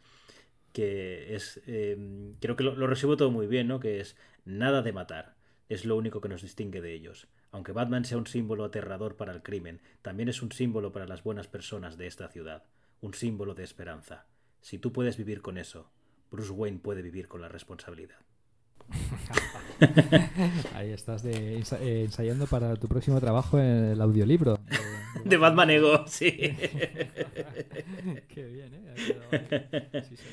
que es, eh, creo que lo, lo recibo todo muy bien, ¿no? Que es nada de matar, es lo único que nos distingue de ellos. Aunque Batman sea un símbolo aterrador para el crimen, también es un símbolo para las buenas personas de esta ciudad, un símbolo de esperanza. Si tú puedes vivir con eso, Bruce Wayne puede vivir con la responsabilidad. Ahí estás de, eh, ensayando para tu próximo trabajo en el audiolibro. de- De Batman Ego, sí. Qué bien, ¿eh? Sí, sí.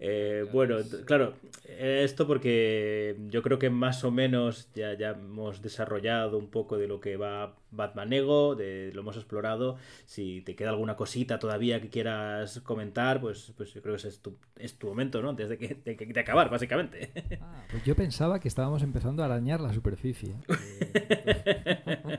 Eh, bueno, claro, esto porque yo creo que más o menos ya, ya hemos desarrollado un poco de lo que va Batman Ego, de, lo hemos explorado. Si te queda alguna cosita todavía que quieras comentar, pues, pues yo creo que ese es tu, es tu momento, ¿no? Antes de, que, de, que- de acabar, básicamente. Ah, pues yo pensaba que estábamos empezando a arañar la superficie de,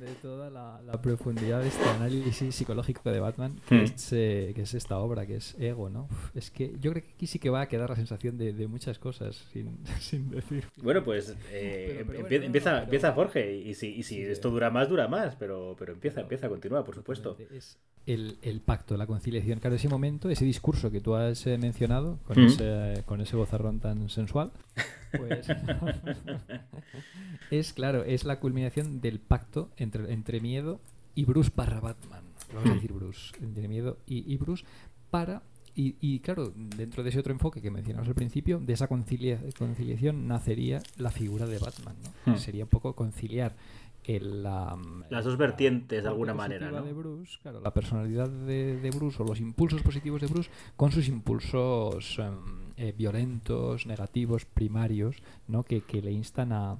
de toda la, la profundidad de este análisis psicológico de Batman, que, Hmm. es, eh, que es esta obra, que es Ego, ¿no? Uf, Es que yo creo que aquí sí que va a quedar la sensación de, de muchas cosas sin, sin decir. Bueno, pues eh, Pero- pero empie- bueno, no, empieza, no, pero- empieza Jorge. Y si, y si Sí, esto dura más, dura más. Pero, pero empieza, empieza, continúa, por supuesto. Es el, el pacto, la conciliación. Claro, ese momento, ese discurso que tú has eh, mencionado, con, Mm. ese, con ese bozarrón tan sensual, pues es, claro, es la culminación del pacto entre, entre miedo y Bruce barra Batman. Vamos a decir Bruce, entre miedo y, y Bruce para... Y, y, claro, dentro de ese otro enfoque que mencionamos al principio, de esa concilia- conciliación nacería la figura de Batman, ¿no? Hmm. Sería un poco conciliar el, la, Las dos la vertientes, de alguna manera, ¿no? de Bruce, claro, la personalidad de, de Bruce o los impulsos positivos de Bruce con sus impulsos em, eh, violentos, negativos, primarios, ¿no? que, que le instan a,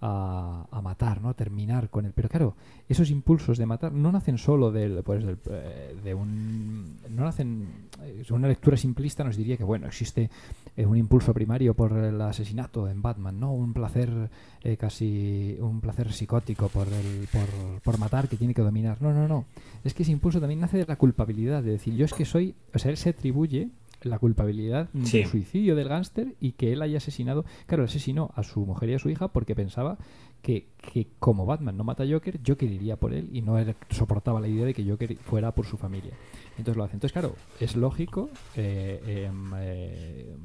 a, matar, ¿no? terminar con él. Pero claro, esos impulsos de matar no nacen solo del, pues, del, eh, de un... No nacen... eh, Una lectura simplista nos diría que, bueno, existe eh, un impulso primario por el asesinato en Batman, ¿no? Un placer eh, casi... Un placer psicótico por, el, por, por matar que tiene que dominar. No, no, no. Es que ese impulso también nace de la culpabilidad, de decir, yo es que soy... O sea, él se atribuye la culpabilidad Sí. del suicidio del gángster y que él haya asesinado, claro, asesinó a su mujer y a su hija porque pensaba que, que como Batman no mata a Joker, Joker iría por él y no soportaba la idea de que Joker fuera por su familia. Entonces lo hace. Entonces, claro, es lógico eh, em, eh,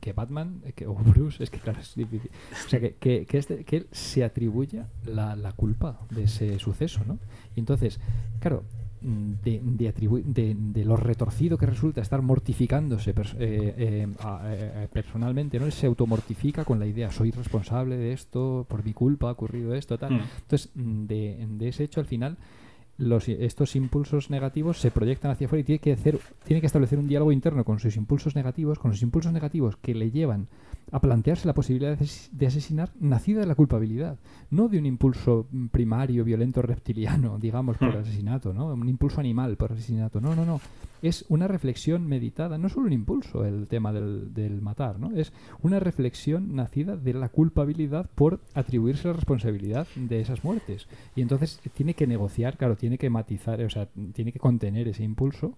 que Batman, eh, que, o Bruce, es que claro, es difícil. O sea, que, que, que este- que él se atribuya la, la culpa de ese suceso, ¿no? Y entonces, claro, mm, de, de, de, de lo retorcido que resulta estar mortificándose pers- eh, eh, eh, personalmente, ¿no? Él se automortifica con la idea, soy responsable de esto, por mi culpa ha ocurrido esto, tal. Mm. Entonces, mm, de, de ese hecho, al final, los, estos impulsos negativos se proyectan hacia afuera y tiene que, hacer, tiene que establecer un diálogo interno con sus impulsos negativos, con sus impulsos negativos que le llevan a plantearse la posibilidad de, ases- de asesinar nacida de la culpabilidad, no de un impulso primario, violento, reptiliano, digamos, por Hmm. asesinato, ¿no? Un impulso animal por asesinato. No, no, no. Es una reflexión meditada, no solo un impulso el tema del, del matar, ¿no? Es una reflexión nacida de la culpabilidad por atribuirse la responsabilidad de esas muertes. Y entonces tiene que negociar, claro, tiene que matizar, o sea, tiene que contener ese impulso.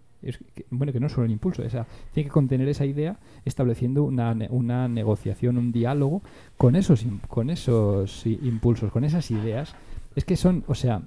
Bueno, que no es solo un impulso, o sea, tiene que contener esa idea estableciendo una, una negociación, un diálogo con esos, con esos impulsos, con esas ideas. Es que son, o sea,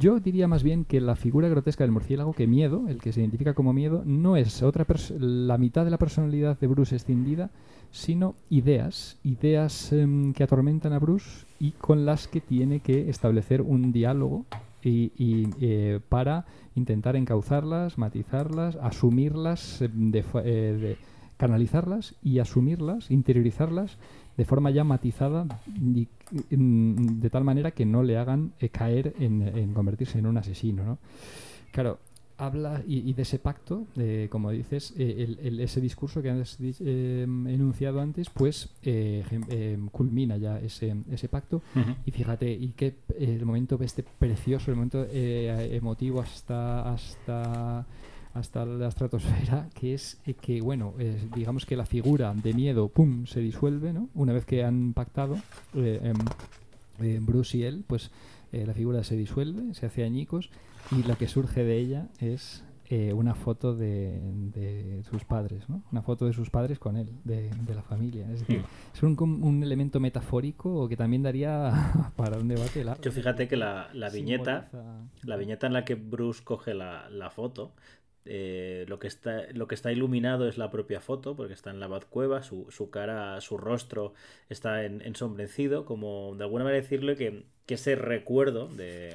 yo diría más bien que la figura grotesca del murciélago, que miedo, el que se identifica como miedo, no es otra la mitad de la personalidad de Bruce escindida, sino ideas, ideas em, que atormentan a Bruce y con las que tiene que establecer un diálogo y, y, eh, para intentar encauzarlas, matizarlas, asumirlas, fo- eh, de- canalizarlas y asumirlas, interiorizarlas de forma ya matizada y, mm, de tal manera que no le hagan eh, caer en, en convertirse en un asesino, ¿no? Claro, habla y, y de ese pacto, de, como dices, eh, el- el- ese discurso que has eh, enunciado antes, pues eh, eh, culmina ya ese, ese pacto. Ujú. Y fíjate, y qué eh, el momento este precioso, el momento eh, emotivo hasta hasta hasta la estratosfera, que es eh, que, bueno, eh, digamos que la figura de miedo, pum, se disuelve, ¿no? Una vez que han pactado eh, em, eh, Bruce y él, pues eh, la figura se disuelve, se hace añicos, y lo que surge de ella es eh, una foto de, de sus padres, ¿no? Una foto de sus padres con él, de, de la familia. Es decir, es un, un elemento metafórico que también daría para un debate largo. Yo fíjate que la, la viñeta, Simboliza- la viñeta en la que Bruce coge la, la foto, eh, lo, que está, lo que está iluminado es la propia foto, porque está en la Batcueva, su, su cara, su rostro está en, ensombrecido, como de alguna manera decirle que, que ese recuerdo de,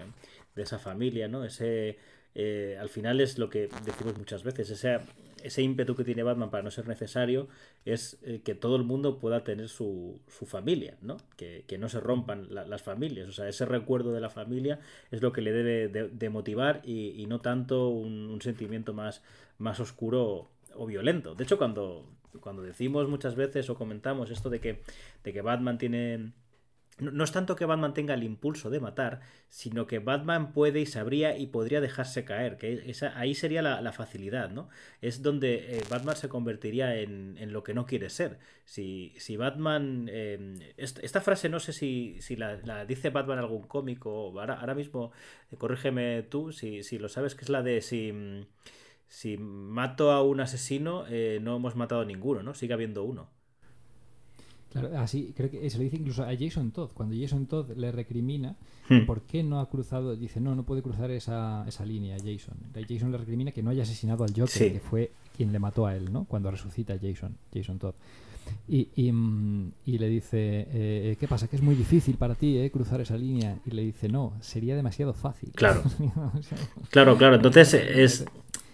de esa familia, ¿no? Ese, eh, al final es lo que decimos muchas veces, ese, ese ímpetu que tiene Batman para no ser necesario es eh, que todo el mundo pueda tener su, su familia, ¿no? Que, que, no se rompan la, las familias, o sea, ese recuerdo de la familia es lo que le debe de, motivar y, y, no tanto un, un, sentimiento más, más oscuro o violento. De hecho, cuando, cuando decimos muchas veces o comentamos esto de que, de que Batman tiene no es tanto que Batman tenga el impulso de matar, sino que Batman puede y sabría y podría dejarse caer, que esa, ahí sería la, facilidad, ¿no? Es donde eh, Batman se convertiría en, en, lo que no quiere ser. Si, si Batman... Eh, esta, frase no sé si, si la, la, dice Batman en algún cómico, ahora, ahora mismo, eh, corrígeme tú, si, si, lo sabes, que es la de si... Si mato a un asesino, eh, no hemos matado a ninguno, ¿no? Sigue habiendo uno. Claro, así creo que se lo dice incluso a Jason Todd. Cuando Jason Todd le recrimina hmm. por qué no ha cruzado, dice no, no puede cruzar esa, esa línea Jason. Jason le recrimina que no haya asesinado al Joker, sí. que fue quien le mató a él, ¿no? Cuando resucita Jason, Jason Todd. Y, y, y le dice, eh, ¿qué pasa? Que es muy difícil para ti eh, cruzar esa línea. Y le dice, no, sería demasiado fácil. Claro. claro, claro. Entonces es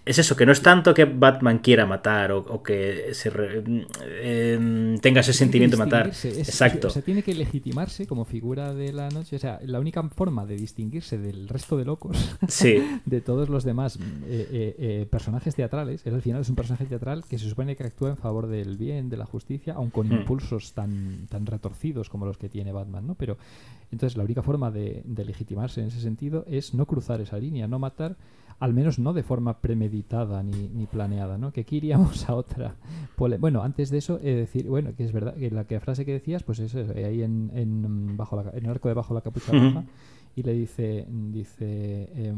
es eso, que no es tanto que Batman quiera matar o, o que se re, eh, tenga ese sentimiento de matar. Es, Exacto. O sea, tiene que legitimarse como figura de la noche. O sea, la única forma de distinguirse del resto de locos, sí. de todos los demás eh, eh, eh, personajes teatrales, es al final es un personaje teatral que se supone que actúa en favor del bien, de la justicia, aun con Hmm. mm. impulsos tan, tan retorcidos como los que tiene Batman, ¿no? Pero entonces la única forma de, de legitimarse en ese sentido es no cruzar esa línea, no matar al menos no de forma premeditada ni, ni planeada, ¿no? Que aquí iríamos a otra. Bueno, antes de eso, eh, decir, bueno, que es verdad, que la que frase que decías, pues es eh, ahí en, en, bajo la, en el arco de bajo la capucha roja, uh -huh. y le dice, dice, eh,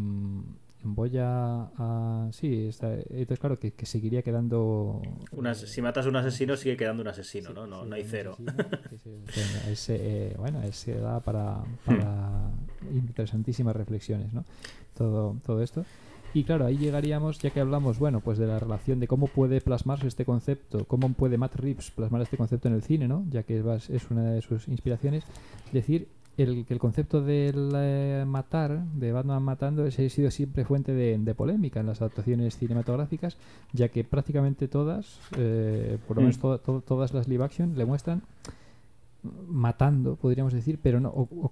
voy a, a sí, está, entonces claro que, que seguiría quedando. Una, si matas a un asesino sigue quedando un asesino, sí, ¿no? No, sí, no hay cero. Asesino, ese, eh, bueno, ese da para, para interesantísimas reflexiones, ¿no? Todo, todo esto. Y claro, ahí llegaríamos, ya que hablamos, bueno, pues de la relación de cómo puede plasmarse este concepto, cómo puede Matt Reeves plasmar este concepto en el cine, ¿no? Ya que es una de sus inspiraciones, decir el, que el concepto del eh, matar, de Batman matando, ese ha sido siempre fuente de, de, polémica en las adaptaciones cinematográficas, ya que prácticamente todas, eh, por lo menos to, to, todas las live action, le muestran matando, podríamos decir, pero no, o, o,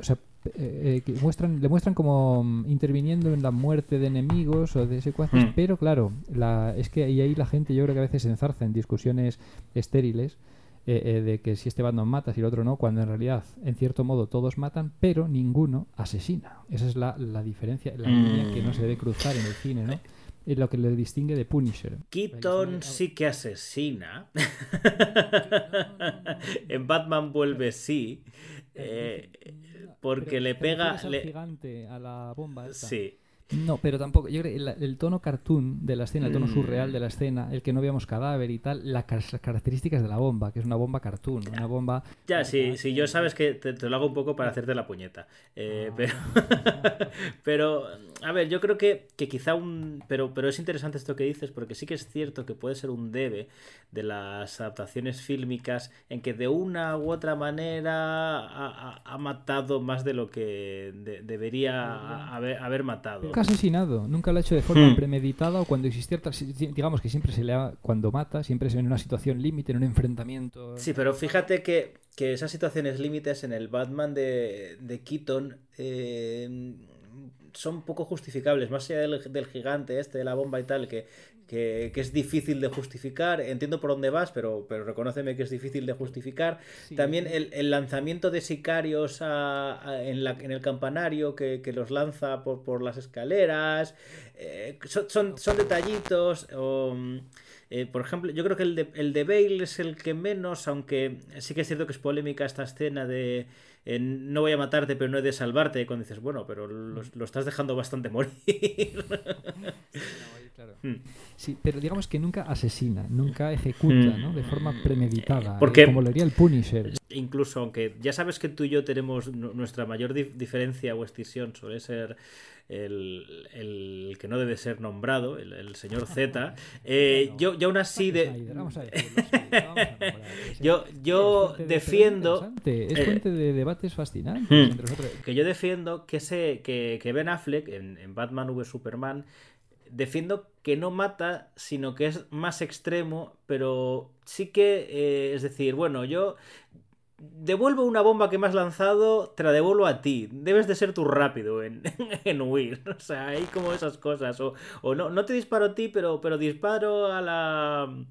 o sea, eh, que muestran, le muestran como um, interviniendo en la muerte de enemigos o de secuaces, mm. pero claro, la, es que y ahí la gente yo creo que a veces se enzarza en discusiones estériles eh, eh, de que si este Batman mata, si el otro no, cuando en realidad, en cierto modo, todos matan, pero ninguno asesina. Esa es la, la diferencia, la mm. línea que no se debe cruzar en el cine, ¿no? Es lo que le distingue de Punisher. Keaton sí que asesina. en Batman vuelve sí. Eh, porque pero, le pega. Le... gigante a la bomba. Esta. Sí. No, pero tampoco. Yo creo que el, el, tono cartoon de la escena, el tono surreal de la escena, el que no veamos cadáver y tal, la, las características de la bomba, que es una bomba cartoon, una bomba. Ya, sí, sí, yo sabes que te, te, lo hago un poco para hacerte la puñeta. Eh, ah. pero, pero, a ver, yo creo que, que quizá un. Pero, pero es interesante esto que dices, porque sí que es cierto que puede ser un debe de las adaptaciones fílmicas en que de una u otra manera ha, ha matado más de lo que de, debería haber, haber matado nunca ha asesinado, nunca lo ha hecho de forma hmm. premeditada o cuando existiera, digamos que siempre se le ha, cuando mata, siempre es en una situación límite, en un enfrentamiento. Sí, pero fíjate que, que esas situaciones límites en el Batman de, de Keaton eh, son poco justificables, más allá del, del, gigante este, de la bomba y tal, que, que, que, es difícil de justificar. Entiendo por dónde vas, pero, pero reconóceme que es difícil de justificar. Sí. También el, el, lanzamiento de sicarios a, a, en, la, en, el campanario que, que los lanza por, por las escaleras. Eh, son, son, son, detallitos. O, eh, por ejemplo, yo creo que el de, el de Bale es el que menos, aunque sí que es cierto que es polémica esta escena de eh, no voy a matarte, pero no he de salvarte. Cuando dices, bueno, pero lo, lo estás dejando bastante morir. claro, Mm. Sí, pero digamos que nunca asesina, nunca ejecuta, Mm. ¿no? De forma premeditada, Porque- eh, como lo haría el Punisher. Incluso aunque ya sabes que tú y yo tenemos nu- nuestra mayor dif- diferencia o extinción suele ser el, el que no debe ser nombrado, el, el señor Z, eh, yo, yo aún así de... Vamos a. Yo, yo Es fuente de- defiendo... Es fuente de debates fascinantes Hmm. entre nosotros. que yo defiendo que, se, que, que Ben Affleck en, en Batman v Superman defiendo que no mata, sino que es más extremo, pero sí que, eh, es decir, bueno, yo devuelvo una bomba que me has lanzado, te la devuelvo a ti. Debes de ser tú rápido en, en huir. O sea, hay como esas cosas. O, o no, no te disparo a ti, pero, pero disparo a la...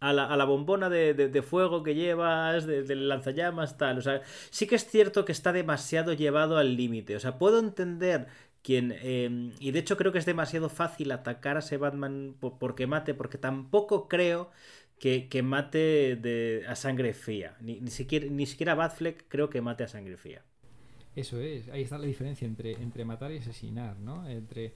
A la, a la bombona de, de- de fuego que llevas, de- del lanzallamas, tal. O sea, sí que es cierto que está demasiado llevado al límite. O sea, puedo entender quien. eh, y de hecho creo que es demasiado fácil atacar a ese Batman po- porque mate, porque tampoco creo que, que mate de, a sangre fría. Ni, ni siquiera, ni siquiera Batfleck creo que mate a sangre fría. Eso es, ahí está la diferencia entre, entre matar y asesinar, ¿no? Entre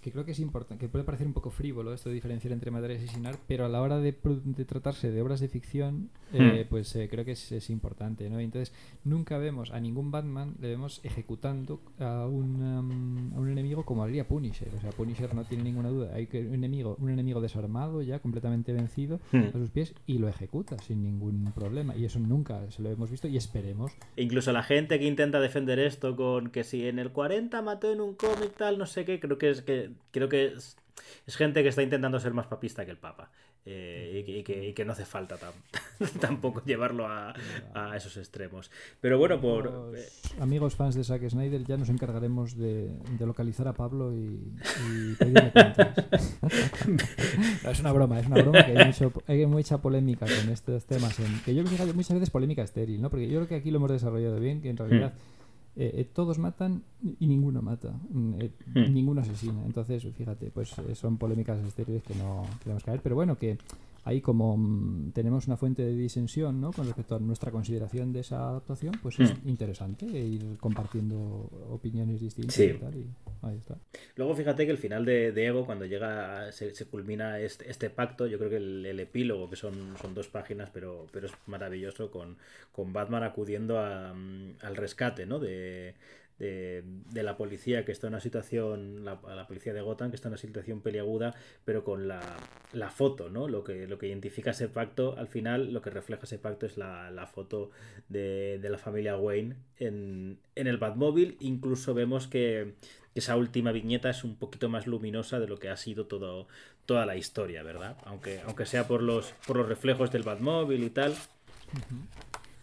que creo que es importante, que puede parecer un poco frívolo esto de diferenciar entre matar y asesinar, pero a la hora de, de tratarse de obras de ficción, eh, Hmm. pues eh, creo que es, es importante, ¿no? Entonces, nunca vemos a ningún Batman, le vemos ejecutando a un, um, a un enemigo como haría Punisher. O sea, Punisher no tiene ninguna duda, hay que un enemigo, un enemigo desarmado, ya completamente vencido Hmm. a sus pies, y lo ejecuta sin ningún problema. Y eso nunca se lo hemos visto y esperemos Incluso la gente que intenta defender esto con que si en el 40 mató en un cómic tal, no sé qué, creo que es que creo que es, es gente que está intentando ser más papista que el Papa. eh, y, que, y que- y que no hace falta tam- tampoco llevarlo a, a esos extremos. Pero bueno, por... eh, amigos fans de Zack Snyder ya nos encargaremos de, de localizar a Pablo y, y pedirle cuentas. No, es una broma, es una broma que hay, mucho, hay mucha polémica con estos temas. en- que yo creo que muchas veces polémica estéril, ¿no? Porque yo creo que aquí lo hemos desarrollado bien, que en realidad eh, eh, todos matan y ninguno mata, mm, eh, Hmm. ninguno asesina. Entonces, fíjate, pues eh, son polémicas estériles que no queremos caer. Pero bueno, que ahí como mm, tenemos una fuente de disensión ¿no? con respecto a nuestra consideración de esa adaptación, pues es Hmm. interesante ir compartiendo opiniones distintas Sí. y tal. Y ahí está. Luego fíjate que el final de, de Ego, cuando llega, se, se culmina este, este pacto, yo creo que el, el epílogo, que son, son dos páginas, pero, pero es maravilloso, con, con Batman acudiendo a, mm, al rescate, ¿no? De, de, de la policía que está en una situación, la, la policía de Gotham, que está en una situación peliaguda, pero con la, la foto, ¿no? Lo que, lo que identifica ese pacto, al final lo que refleja ese pacto es la, la foto de, de la familia Wayne en, en el Batmóvil. Incluso vemos que esa última viñeta es un poquito más luminosa de lo que ha sido todo, toda la historia, ¿verdad? Aunque, aunque sea por los, por los reflejos del Batmóvil y tal.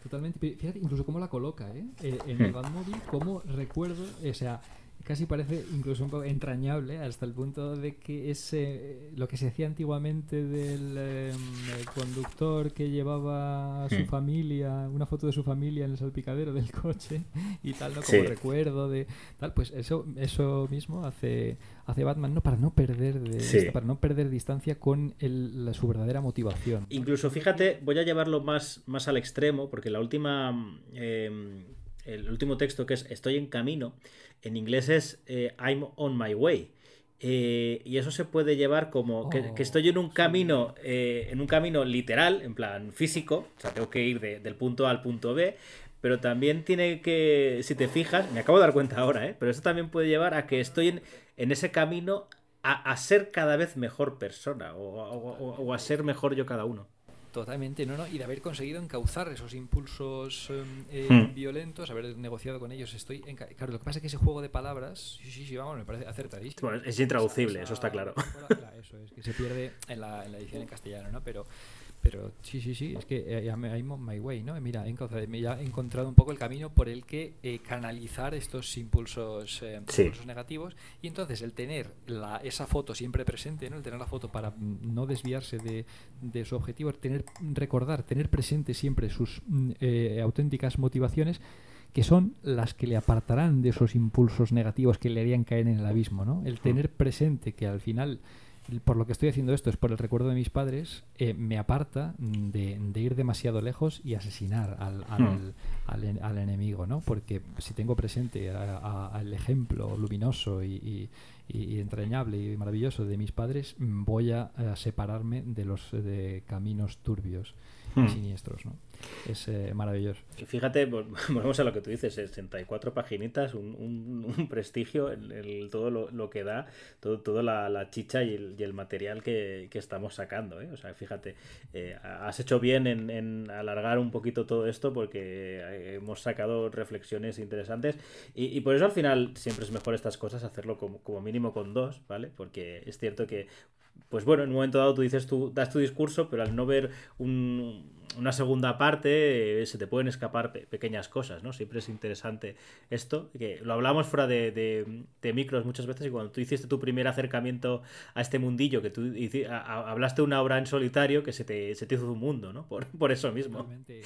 Totalmente. Pero Fíjate incluso cómo la coloca, ¿eh? Eh, en el Hmm. Batmóvil, cómo recuerdo, o sea, casi parece incluso un poco entrañable hasta el punto de que ese lo que se hacía antiguamente del eh, el conductor que llevaba a su Hmm. familia, una foto de su familia en el salpicadero del coche y tal, ¿no? Como Sí. recuerdo de tal, pues eso eso mismo hace hace Batman no para no perder de Sí. para no perder distancia con el- la- su verdadera motivación. Incluso, fíjate, voy a llevarlo más, más al extremo, porque la última. eh, el último texto que es Estoy en camino, en inglés es eh, I'm on my way. Eh, y eso se puede llevar como que, Oh, que estoy en un sí. camino, eh, en un camino literal, en plan físico, o sea, tengo que ir de- del punto A al punto B, pero también tiene que, si te fijas, me acabo de dar cuenta ahora, ¿eh? pero eso también puede llevar a que estoy en, en ese camino a, a ser cada vez mejor persona o, o- o- o a ser mejor yo cada uno. Totalmente, no, no, y de haber conseguido encauzar esos impulsos eh, eh, Hmm. violentos, haber negociado con ellos, estoy enca- Claro, lo que pasa es que ese juego de palabras, sí, sí, sí, vamos, me parece acertadísimo. Bueno, es intraducible, Esa- eso está claro. Claro, eso es, que se pierde en la, en la edición en castellano, ¿no? Pero, pero sí, sí, sí, es que eh, I'm I'm on my way, ¿no? Mira, he encontrado, me- ya he encontrado un poco el camino por el que eh, canalizar estos impulsos, eh, Sí. impulsos negativos y entonces el tener la, esa foto siempre presente, ¿no? El tener la foto para mm, no desviarse de, de su objetivo, tener recordar, tener presente siempre sus mm, eh, auténticas motivaciones que son las que le apartarán de esos impulsos negativos que le harían caer en el abismo, ¿no? El tener presente que al final por lo que estoy haciendo esto es por el recuerdo de mis padres, eh, me aparta de, de ir demasiado lejos y asesinar al, al, Hmm. al al enemigo, ¿no? Porque si tengo presente al ejemplo luminoso y, y- y- y entrañable y maravilloso de mis padres, mm, voy a, a separarme de los de caminos turbios y Hmm. siniestros, ¿no? Es eh, maravilloso. Y fíjate, vol- volvemos a lo que tú dices, 64 paginitas, un, un- un prestigio, el, el- todo lo, lo que da, todo, toda la, la chicha y el, y el material que, que estamos sacando. ¿eh? O sea, fíjate, eh, has hecho bien en, en alargar un poquito todo esto porque eh, hemos sacado reflexiones interesantes y, y por eso al final siempre es mejor estas cosas hacerlo como, como mínimo con dos, ¿vale? Porque es cierto que pues bueno, en un momento dado tú dices tú, das tu discurso, pero al no ver un- una segunda parte eh, se te pueden escapar pe- pequeñas cosas, ¿no? Siempre es interesante esto, que lo hablamos fuera de, de- de micros muchas veces y cuando tú hiciste tu primer acercamiento a este mundillo, que tú a- a- hablaste una obra en solitario que se te, se te hizo un mundo, ¿no? Por, por eso mismo. Totalmente,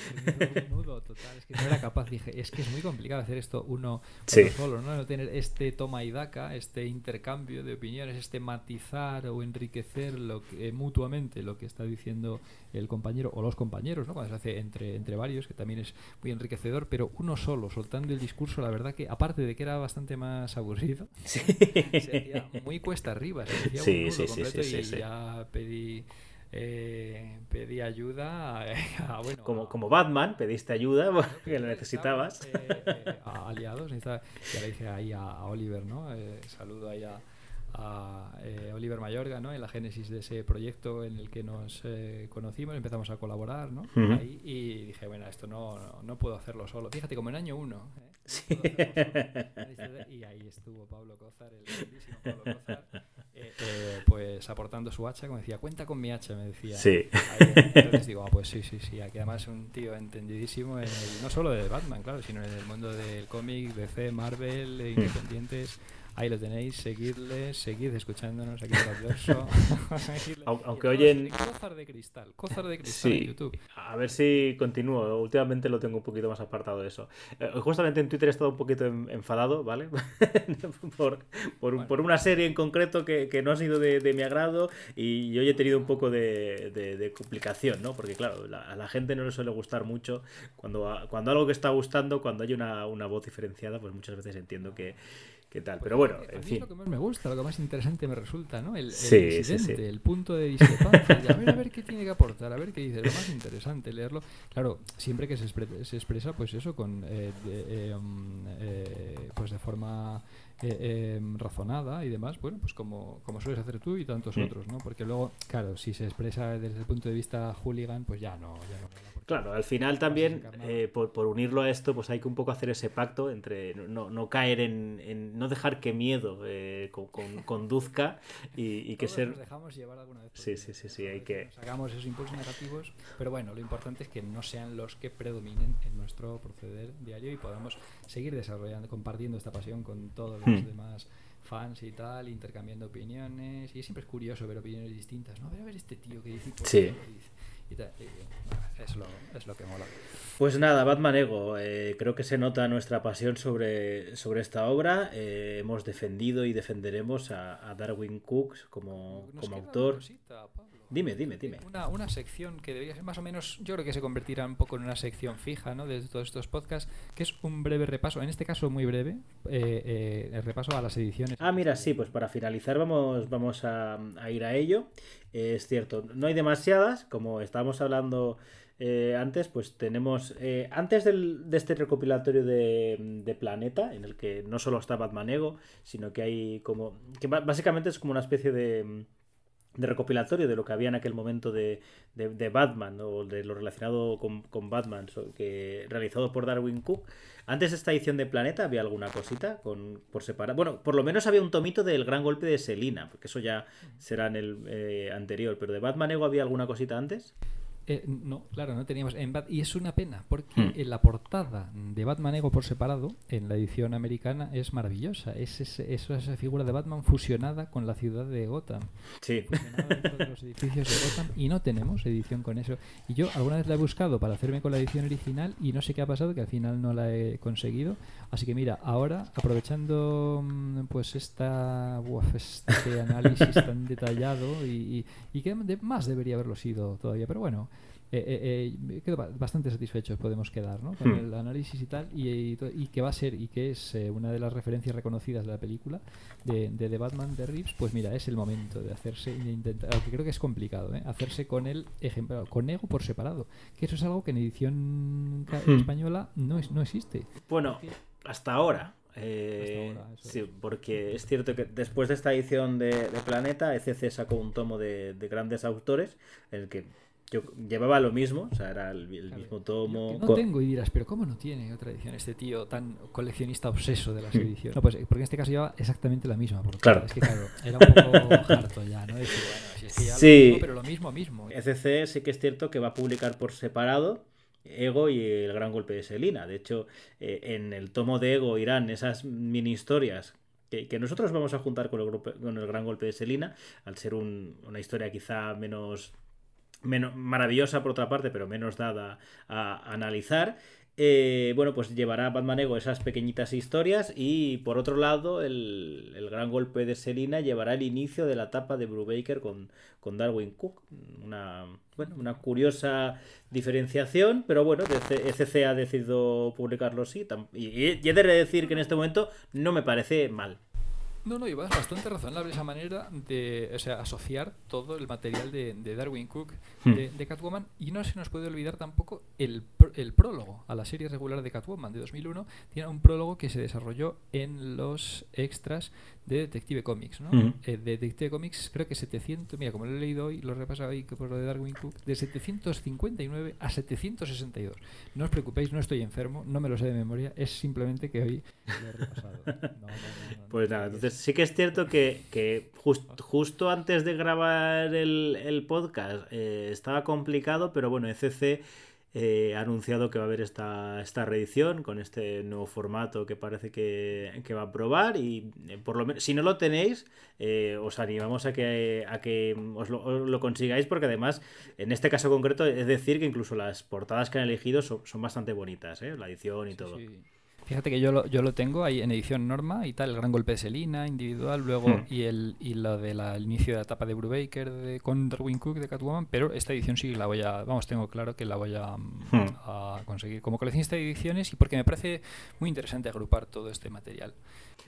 un nudo total, es que no era capaz, dije, es que es muy complicado hacer esto uno, Sí. uno solo, ¿no? No tener este toma y daca, este intercambio de opiniones, este matizar o enriquecer lo que, eh, mutuamente lo que está diciendo el compañero o los compañeros, ¿no? Cuando se hace entre, entre varios, que también es muy enriquecedor, pero uno solo, soltando el discurso, la verdad que, aparte de que era bastante más aburrido, se hacía muy cuesta arriba, se hacía Sí, un sí, sí, completo sí, sí, y sí. ya pedí eh, pedí ayuda a, a, bueno, Como, a- como Batman, pediste ayuda porque lo necesitabas. eh, eh, a aliados, necesitaba- ya le dije ahí a, a Oliver, ¿no? Eh, saludo ahí a, a, eh, Oliver Mayorga, ¿no? En la génesis de ese proyecto en el que nos eh, conocimos, empezamos a colaborar, ¿no? Ahí, y dije, bueno, esto no, no, no puedo hacerlo solo. Fíjate, como en año uno. ¿eh? Solo. Y ahí estuvo Pablo Cózar, el grandísimo Pablo Cózar, eh, eh, pues aportando su hacha, como decía, cuenta con mi hacha, me decía. Sí. Ahí, entonces digo, ah, pues sí, sí, sí. Aquí además es un tío entendidísimo, en el- no solo de Batman, claro, sino en el mundo del cómic, DC, Marvel, independientes. Ahí lo tenéis, seguidle, seguid escuchándonos aquí en aunque oyen- en Cózar de Cristal, Cózar de Cristal en Sí, YouTube. a ver si continúo. Últimamente lo tengo un poquito más apartado de eso. Eh, justamente en Twitter he estado un poquito en- enfadado, ¿vale? por, por, un- por una serie en concreto que, que no ha sido de, de mi agrado y hoy he tenido un poco de, de- de complicación, ¿no? Porque claro, la- a la gente no le suele gustar mucho cuando, cuando algo que está gustando, cuando hay una, una voz diferenciada, pues muchas veces entiendo que, que tal. Pero bueno, A mí en es fin. lo que más me gusta, lo que más interesante me resulta, ¿no? El, el Sí, incidente, sí. el punto de discrepancia. a ver, a ver qué tiene que aportar, a ver qué dice. Lo más interesante, leerlo. Claro, siempre que se, expre- se expresa, pues eso, con eh, de, eh, um, eh, pues de forma eh, eh, razonada y demás, bueno, pues como, como sueles hacer tú y tantos Mm. otros, ¿no? Porque luego, claro, si se expresa desde el punto de vista hooligan, pues ya no, ya no. Claro, al final también, eh, por, por unirlo a esto, pues hay que un poco hacer ese pacto entre no, no caer en, en- no dejar que miedo eh, con- con- conduzca y, y que Todos ser... nos dejamos llevar alguna vez Sí, sí, sí, sí, hay que- veces nos Hagamos esos impulsos negativos, pero bueno, lo importante es que no sean los que predominen en nuestro proceder diario y podamos seguir desarrollando, compartiendo esta pasión con todos los Hmm. demás fans y tal, intercambiando opiniones. Y siempre es curioso ver opiniones distintas, ¿no? A ver, a ver este tío que dice Sí. lo dice. Y es, lo, es lo que mola. Pues nada, Batman Ego, eh, creo que se nota nuestra pasión sobre, sobre esta obra. eh, hemos defendido y defenderemos a, a Darwin Cook como, como autor. cosita. Dime, dime, dime. Una, una sección que debería ser más o menos, yo creo que se convertirá un poco en una sección fija ¿no? de todos estos podcasts, que es un breve repaso, en este caso muy breve, eh, eh, el repaso a las ediciones. Ah, mira, sí, pues para finalizar vamos, vamos a, a ir a ello. Eh, es cierto, no hay demasiadas, como estábamos hablando antes, pues tenemos, antes del- de este recopilatorio de, de Planeta, en el que no solo está Batman Ego, sino que hay como, que básicamente es como una especie de, de recopilatorio de lo que había en aquel momento de, de- de Batman o de lo relacionado con, con Batman, que, realizado por Darwin Cook. Antes de esta edición de Planeta había alguna cosita con, por separado. Bueno, por lo menos había un tomito del gran golpe de Selina, porque eso ya será en el eh, anterior, pero de Batman Ego había alguna cosita antes. Eh, no, claro, no teníamos. En Bat- y es una pena, porque Hmm. en la portada de Batman Ego por separado, en la edición americana, es maravillosa. Es, ese- es esa figura de Batman fusionada con la ciudad de Gotham. Sí. Fusionada dentro de los edificios de Gotham y no tenemos edición con eso. Y yo alguna vez la he buscado para hacerme con la edición original y no sé qué ha pasado, que al final no la he conseguido. Así que mira, ahora aprovechando mm, pues esta buaf, este análisis tan detallado y, y- y que de- más debería haberlo sido todavía, pero bueno. Eh, eh, eh, quedo ba- bastante satisfechos podemos quedar ¿no? con Hmm. el análisis y tal y, y y que va a ser y que es eh, una de las referencias reconocidas de la película de, de The Batman de Reeves pues mira es el momento de hacerse de intentar aunque creo que es complicado ¿eh? hacerse con el ejemplar con Ego por separado que eso es algo que en edición Hmm. española no es, no existe Bueno, hasta ahora. eh, sí, es. porque es cierto que después de esta edición de, de Planeta, ECC sacó un tomo de, de grandes autores en el que yo llevaba lo mismo, o sea, era el, el Claro, mismo tomo. no tengo y dirás, pero ¿cómo no tiene otra edición este tío tan coleccionista obseso de las Hmm. ediciones? No, pues porque en este caso lleva exactamente la misma. Claro. Es que claro, era un poco harto ya, ¿no? Decir, bueno, si es que ya lo Sí. mismo, pero lo mismo mismo. ECC sí que es cierto que va a publicar por separado Ego y el gran golpe de Selina. De hecho, eh, en el tomo de Ego irán esas mini historias que, que nosotros vamos a juntar con el, grupo- con el gran golpe de Selina, al ser un- una historia quizá menos, menos maravillosa por otra parte, pero menos dada a analizar. Eh, bueno, pues llevará Batman Ego esas pequeñitas historias y por otro lado el, el gran golpe de Selina llevará el inicio de la etapa de Brubaker con, con Darwin Cook. Una, bueno, una curiosa diferenciación, pero bueno, ECC ha decidido publicarlo tam- Y, y he de decir que en este momento no me parece mal. No, no, y es bastante razonable esa manera de o sea, asociar todo el material de, de Darwin Cook Hmm. de, de Catwoman. Y no se nos puede olvidar tampoco el, el prólogo a la serie regular de Catwoman de 2001. Tiene un prólogo que se desarrolló en los extras de Detective Comics. ¿no? Ujú. Eh, de Detective Comics creo que 700, mira, como lo he leído hoy, lo he repasado hoy por lo de Darwin Cook, de 759 a 762. No os preocupéis, no estoy enfermo, no me lo sé de memoria, es simplemente que hoy lo he repasado. No, no, no, no, Pues nada, no, entonces sí que es cierto que, que jus- justo antes de grabar el, el podcast eh, estaba complicado, pero bueno, ECC eh, ha anunciado que va a haber esta, esta reedición con este nuevo formato que parece que, que va a probar y eh, por lo menos si no lo tenéis eh, os animamos a que, a que os lo, os lo consigáis porque además en este caso concreto es decir que incluso las portadas que han elegido son, son bastante bonitas, ¿eh? la edición y Sí, todo. sí. Fíjate que yo lo, yo lo tengo ahí en edición norma y tal, el gran golpe de Selina, individual, luego Hmm. y el y lo del inicio de la etapa de Brubaker de, con Darwin Cook de Catwoman, pero esta edición sí la voy a, vamos, tengo claro que la voy a, mm, Hmm. a conseguir como coleccionista de ediciones y porque me parece muy interesante agrupar todo este material.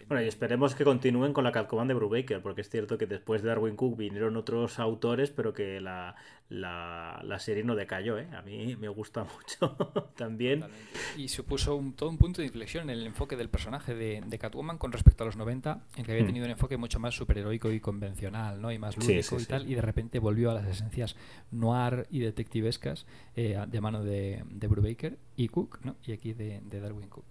Bueno, y esperemos que continúen con la Catwoman de Brubaker, porque es cierto que después de Darwin Cook vinieron otros autores, pero que la, la, la serie no decayó, ¿eh? A mí me gusta mucho también. Totalmente. Y supuso un, todo un punto de inflexión en el enfoque del personaje de, de Catwoman con respecto a los 90, en que había Hmm. tenido un enfoque mucho más superheroico y convencional, ¿no? Y más Sí, lúdico sí, y sí. tal, y de repente volvió a las esencias noir y detectivescas eh, de mano de, de Brubaker y Cook, ¿no? Y aquí de, de Darwin Cook.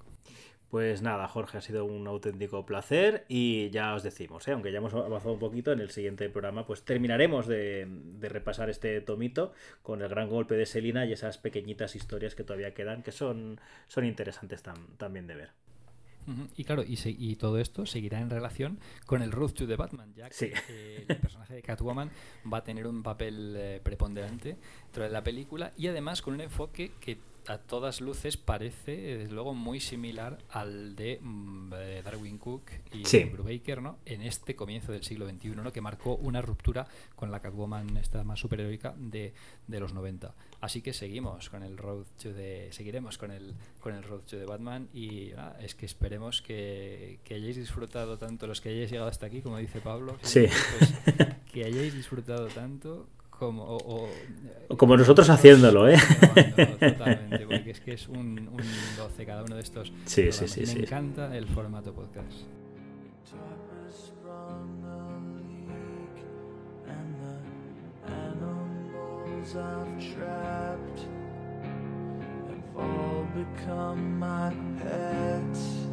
Pues nada, Jorge, ha sido un auténtico placer y ya os decimos, ¿eh? aunque ya hemos avanzado un poquito, en el siguiente programa pues terminaremos de, de repasar este tomito con el gran golpe de Selina y esas pequeñitas historias que todavía quedan, que son, son interesantes tam- también de ver. Y claro, y, se- y todo esto seguirá en relación con el Road to the Batman, ya que Sí. eh, el personaje de Catwoman va a tener un papel eh, preponderante dentro de la película y además con un enfoque que a todas luces parece, desde luego, muy similar al de mm, eh, Darwin Cook y Sí. Brubaker, ¿no? En este comienzo del siglo XXI, ¿no? Que marcó una ruptura con la Catwoman esta más superheroica de, de los 90. Así que seguimos con el Road to the... Seguiremos con el, con el Road to the Batman y ah, es que esperemos que, que hayáis disfrutado tanto los que hayáis llegado hasta aquí, como dice Pablo. Sí. pues, que hayáis disfrutado tanto como... o- o- Como nosotros haciéndolo, ¿eh? Totalmente, porque es que es un, un 12 cada uno de estos. Sí, sí, programas. sí, Me sí. encanta el formato podcast. I've trapped have all become my pets.